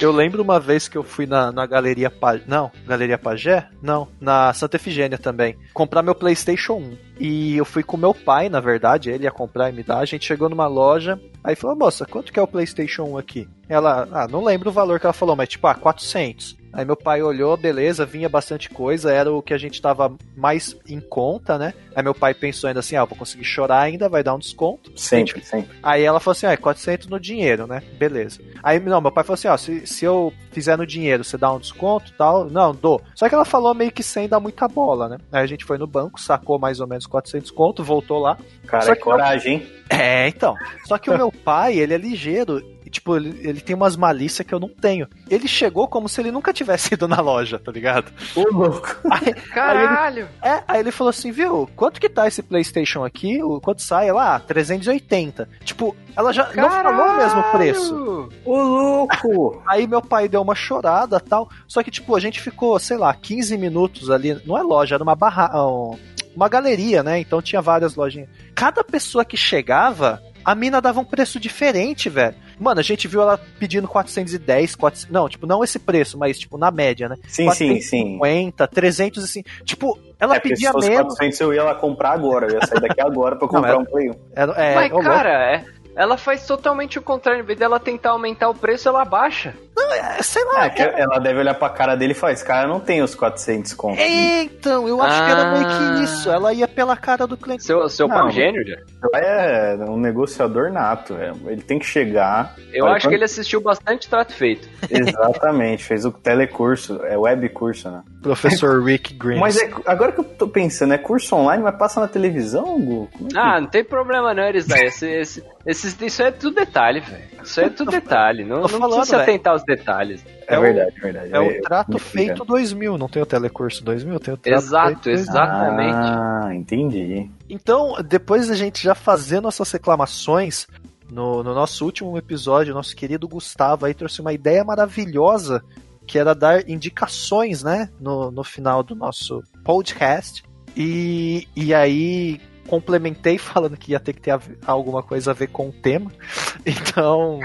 Eu lembro uma vez que eu fui na, na Galeria Pagé. Não, Galeria Pagé? Não, na Santa Efigênia também. Comprar meu PlayStation 1. E eu fui com meu pai, na verdade, ele ia comprar e me dar. A gente chegou numa loja, aí falou: moça, quanto que é o PlayStation 1 aqui? Ela, ah, não lembro o valor que ela falou, mas tipo, ah, 400. Aí meu pai olhou, beleza, vinha bastante coisa, era o que a gente tava mais em conta, né? Aí meu pai pensou ainda assim, ah, vou conseguir chorar ainda, vai dar um desconto. Sempre, sempre. Aí ela falou assim, ah, é 400 no dinheiro, né? Beleza. Aí, não, meu pai falou assim, ó, se, se eu fizer no dinheiro, você dá um desconto e tal? Não, dou. Só que ela falou meio que sem dar muita bola, né? Aí a gente foi no banco, sacou mais ou menos 400 conto, voltou lá. Cara, é coragem, hein? É, então. Só que o meu pai, ele é ligeiro. Tipo, ele, ele tem umas malícias que eu não tenho. Ele chegou como se ele nunca tivesse ido na loja, tá ligado? Ô, louco. Aí, Caralho. é, aí ele falou assim, viu, quanto que tá esse PlayStation aqui? O, quanto sai? Lá, 380. Tipo, ela já não falou o mesmo preço. Ô, louco. Aí meu pai deu uma chorada tal. Só que, tipo, a gente ficou, sei lá, 15 minutos ali. Não é loja, era uma barra. um- Uma galeria, né? Então tinha várias lojinhas. Cada pessoa que chegava, a mina dava um preço diferente, velho. Mano, a gente viu ela pedindo 410, 400, não, tipo, não esse preço, mas tipo, na média, né? Sim, sim, sim. 450, 300 assim. Tipo, ela É, pedia se fosse menos. 400 eu ia lá comprar agora, eu ia sair daqui agora pra Não, comprar é- um Play 1. É, é, Mas, cara, é, ela faz totalmente o contrário. Em vez dela tentar aumentar o preço, ela baixa. É, sei lá. É, que ela deve olhar pra cara dele e falar, esse cara não tem os 400 conto. Então, eu acho que era meio Ah. que isso. Ela ia pela cara do cliente. Seu, seu Não. é um gênio, já. É um negociador nato, é. ele tem que chegar. Eu acho que ele assistiu bastante Trato Feito. Exatamente, fez o telecurso, é web curso, né? Professor Rick Green. Mas é, agora que eu tô pensando, é curso online, mas passa na televisão, Gu? É que- Ah, não tem problema não, Erisai. Esse, esse, esses- isso é tudo detalhe, velho. Isso é tudo detalhe. Não, não falando, precisa se velho. atentar aos detalhes. é, é o- verdade, é verdade. É o Eu- Trato Feito engano. 2000, não tem o Telecurso 2000, tem o Trato Exato, Feito 2000. exatamente. Ah, entendi. Então, depois da gente já fazer nossas reclamações, no, no nosso último episódio, nosso querido Gustavo aí trouxe uma ideia maravilhosa, que era dar indicações, né, no, no final do nosso podcast. E, e aí complementei falando que ia ter que ter ver- alguma coisa a ver com o tema. Então,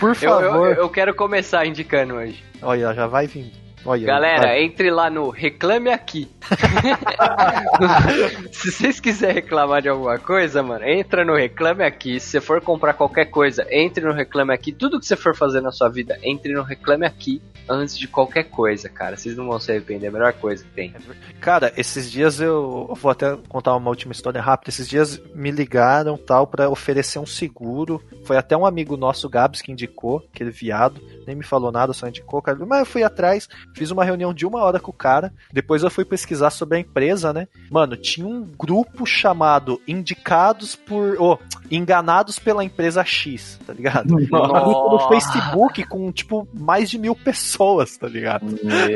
por Eu, favor, eu, eu quero começar indicando hoje. olha, já vai vindo. Olha, Galera, vai. entre lá no Reclame Aqui. Se vocês quiserem reclamar de alguma coisa, mano, entra no Reclame Aqui. Se você for comprar qualquer coisa, entre no Reclame Aqui. Tudo que você for fazer na sua vida, entre no Reclame Aqui antes de qualquer coisa, cara. Vocês não vão se arrepender, é a melhor coisa que tem. Cara, esses dias eu eu vou até contar uma última história rápida. Esses dias me ligaram tal pra oferecer um seguro. Foi até um amigo nosso, Gabs, que indicou, aquele viado. Nem me falou nada, só indicou. Cara. Mas eu fui atrás, fiz uma reunião de uma hora com o cara. Depois eu fui pesquisar sobre a empresa, né? Mano, tinha um grupo chamado Indicados por. Oh, Enganados pela empresa X, tá ligado? Um grupo no Nossa. Facebook com, tipo, mais de mil pessoas, tá ligado?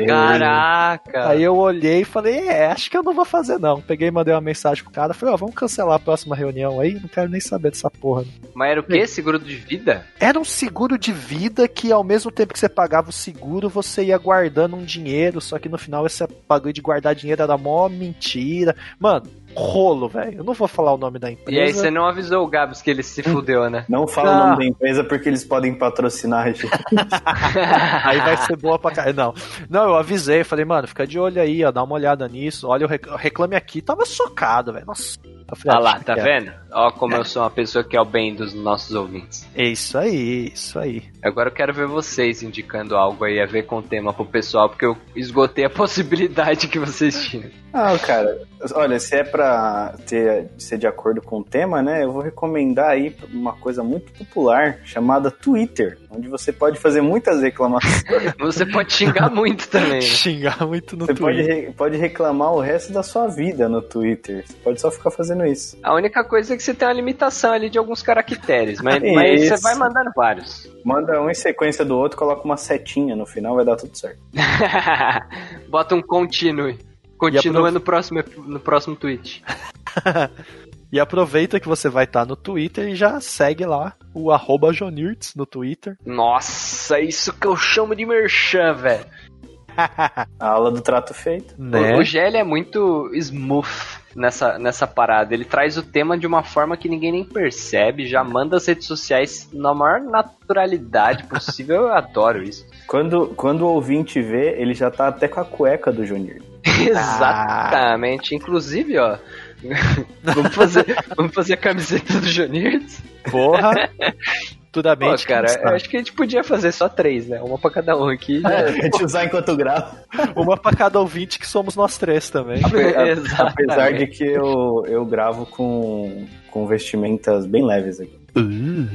Caraca! Aí eu olhei e falei, é, acho que eu não vou fazer não. Peguei e mandei uma mensagem pro cara, falei, ó, vamos cancelar a próxima reunião aí, não quero nem saber dessa porra. Mas era o quê? Seguro de vida? Era um seguro de vida que ao mesmo tempo que você pagava o seguro, você ia guardando um dinheiro, só que no final esse bagulho de guardar dinheiro era mó mentira. Mano, rolo, velho. Eu não vou falar o nome da empresa. E aí você não avisou o Gabs que ele se fudeu, né? Não fala Ah. o nome da empresa porque eles podem patrocinar a gente. Aí vai ser boa pra caralho. Não. Não, eu avisei, falei, mano, fica de olho aí, ó, dá uma olhada nisso. Olha, o rec- reclame aqui, tava socado, velho. Nossa. Eu falei, Olha ah, lá, tá vendo? Ó como eu sou uma pessoa que é o bem dos nossos ouvintes. É isso aí, isso aí. Agora eu quero ver vocês indicando algo aí a ver com o tema pro pessoal, porque eu esgotei a possibilidade que vocês tinham. Ah, cara, olha, se é pra ter, ser de acordo com o tema, né, eu vou recomendar aí uma coisa muito popular chamada Twitter, onde você pode fazer muitas reclamações. Você pode xingar muito também. né? Xingar muito no Você pode, Twitter. re- pode reclamar o resto da sua vida no Twitter. Você pode só ficar fazendo isso. A única coisa é que você tem uma limitação ali de alguns caracteres, mas, Isso. mas você vai mandando vários. Manda um em sequência do outro, coloca uma setinha no final, vai dar tudo certo. Bota um continue. Continua no próximo, no próximo tweet. E aproveita que você vai estar no Twitter e já segue lá o arroba Jonirtz no Twitter. Nossa, isso que eu chamo de merchan, velho. A aula do trato feito. Né? O, o GL é muito smooth nessa, nessa parada. Ele traz o tema de uma forma que ninguém nem percebe, já manda as redes sociais na maior naturalidade possível. Eu adoro isso. Quando, quando o ouvinte vê, ele já tá até com a cueca do Junior. Exatamente. Inclusive, ó. vamos, fazer, vamos fazer a camiseta do Jonirts? Porra. Pô, Futuramente. cara, eu acho que a gente podia fazer só três, né? Uma pra cada um aqui. É, a gente usar enquanto grava. Uma pra cada ouvinte que somos nós três também. Exatamente. Apesar de que eu, eu gravo com, com vestimentas bem leves aqui. Hum,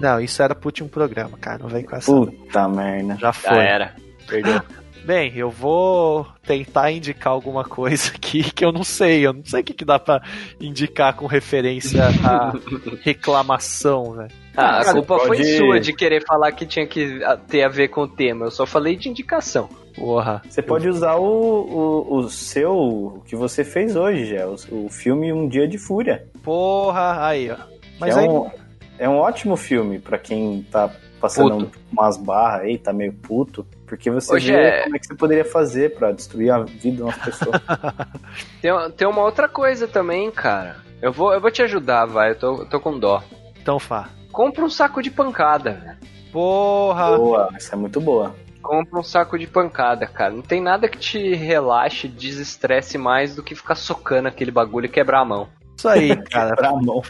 Não, isso era pro último programa, cara. Não vem com essa. Puta merda. Já já foi. era. Perdeu. Bem, eu vou tentar indicar alguma coisa aqui que eu não sei. Eu não sei o que, que dá pra indicar com referência à reclamação, né? Ah, a culpa foi pode- sua de querer falar que tinha que ter a ver com o tema. Eu só falei de indicação. Porra. Você pode usar o, o, o seu, o que você fez hoje, já, o, o filme Um Dia de Fúria. Porra, aí, ó. Mas é, aí. um, é um ótimo filme pra quem tá passando umas barras aí, tá meio puto. Porque você Hoje vê é- como é que você poderia fazer pra destruir a vida de uma pessoa. Tem, tem uma outra coisa também, cara. Eu vou, eu vou te ajudar, vai. Eu tô, eu tô com dó. Então, Fá. compra um saco de pancada, velho. Porra! Boa, essa é muito boa. Compra um saco de pancada, cara. Não tem nada que te relaxe, desestresse mais do que ficar socando aquele bagulho e quebrar a mão. Isso aí, cara.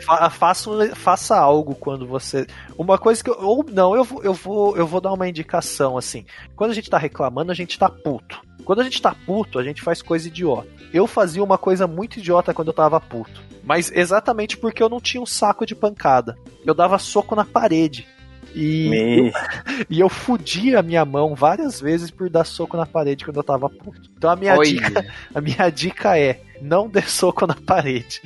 Fa- faça, faça algo quando você. Uma coisa que eu. Ou não, eu vou, eu, vou, eu vou dar uma indicação assim. Quando a gente tá reclamando, a gente tá puto. Quando a gente tá puto, a gente faz coisa idiota. Eu fazia uma coisa muito idiota quando eu tava puto. Mas exatamente porque eu não tinha um saco de pancada. Eu dava soco na parede. E, Me... e eu fudia a minha mão várias vezes por dar soco na parede quando eu tava puto. Então a minha, Oi. dica, a minha dica é: não dê soco na parede.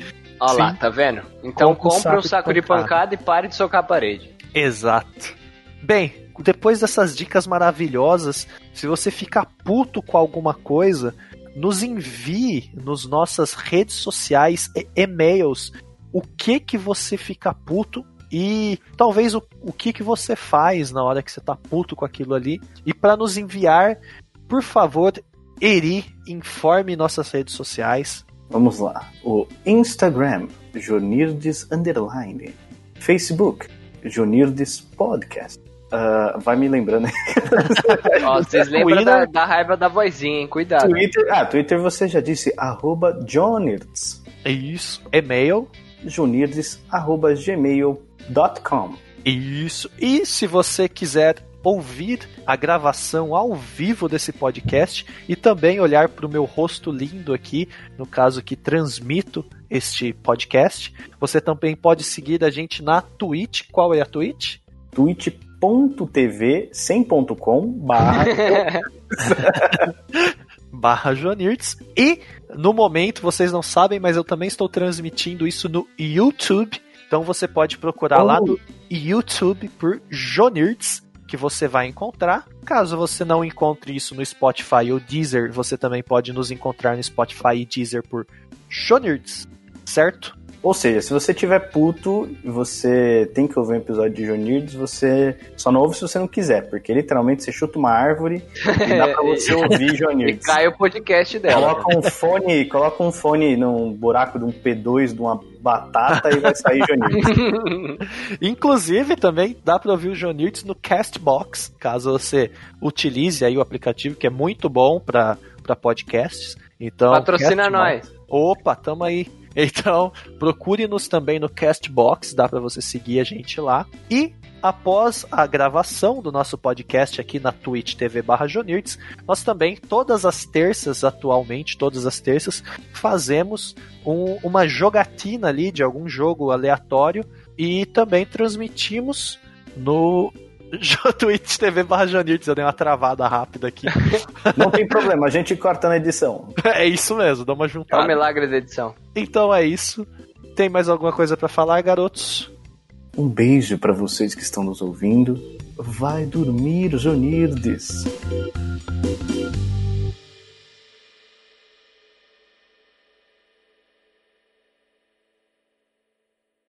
Olha lá, tá vendo? Então Compra um um saco de de pancada e pare de socar a parede. Exato. Bem, depois dessas dicas maravilhosas, se você ficar puto com alguma coisa, nos envie nos nossas redes sociais e e-mails o que que você fica puto e talvez o, o que que você faz na hora que você tá puto com aquilo ali. E para nos enviar, por favor, Eri, informe nossas redes sociais. Vamos lá. O Instagram, Jonirdes Underline. Facebook, Jonirdes Podcast. Ah, vai me lembrando. Ó, vocês lembram Twitter- da, da raiva da vozinha, hein? Cuidado. Twitter, ah, Twitter você já disse, arroba Jonirdes. É isso. E-mail. Jonirdes, arroba gmail.com. Isso. E se você quiser ouvir a gravação ao vivo desse podcast e também olhar para o meu rosto lindo aqui, no caso que transmito este podcast, você também pode seguir a gente na Twitch. Qual é a Twitch? twitch.tv, sem ponto com, barra barra Joanirtz. E no momento, vocês não sabem, mas eu também estou transmitindo isso no YouTube. Então você pode procurar lá no YouTube por Jonirtz, que você vai encontrar. Caso você não encontre isso no Spotify ou Deezer, você também pode nos encontrar no Spotify e Deezer por Jonirtz, certo? Ou seja, se você tiver puto e você tem que ouvir um episódio de Jonirdes, você só não ouve se você não quiser, porque literalmente você chuta uma árvore e dá pra você ouvir E Jonirdes. cai o podcast dela. Coloca um fone, coloca um fone num buraco de um P2 de uma batata e vai sair Jonirdes. Inclusive, também dá para ouvir o Jonirtz no Castbox, caso você utilize aí o aplicativo, que é muito bom para podcasts. Então, Patrocina Castbox- nós. Opa, tamo aí. Então, procure-nos também no Castbox, dá para você seguir a gente lá. E após a gravação do nosso podcast aqui na Twitch TV barra nós também, todas as terças, atualmente, todas as terças, fazemos um- uma jogatina ali de algum jogo aleatório e também transmitimos no Twitch TV barra Jonirtz. Eu dei uma travada rápida aqui. Não tem problema, a gente corta na edição. é isso mesmo, dá uma É o juntada. milagre da edição. Então é isso. Tem mais alguma coisa pra falar, garotos? Um beijo pra vocês que estão nos ouvindo. Vai dormir, Jonirdes.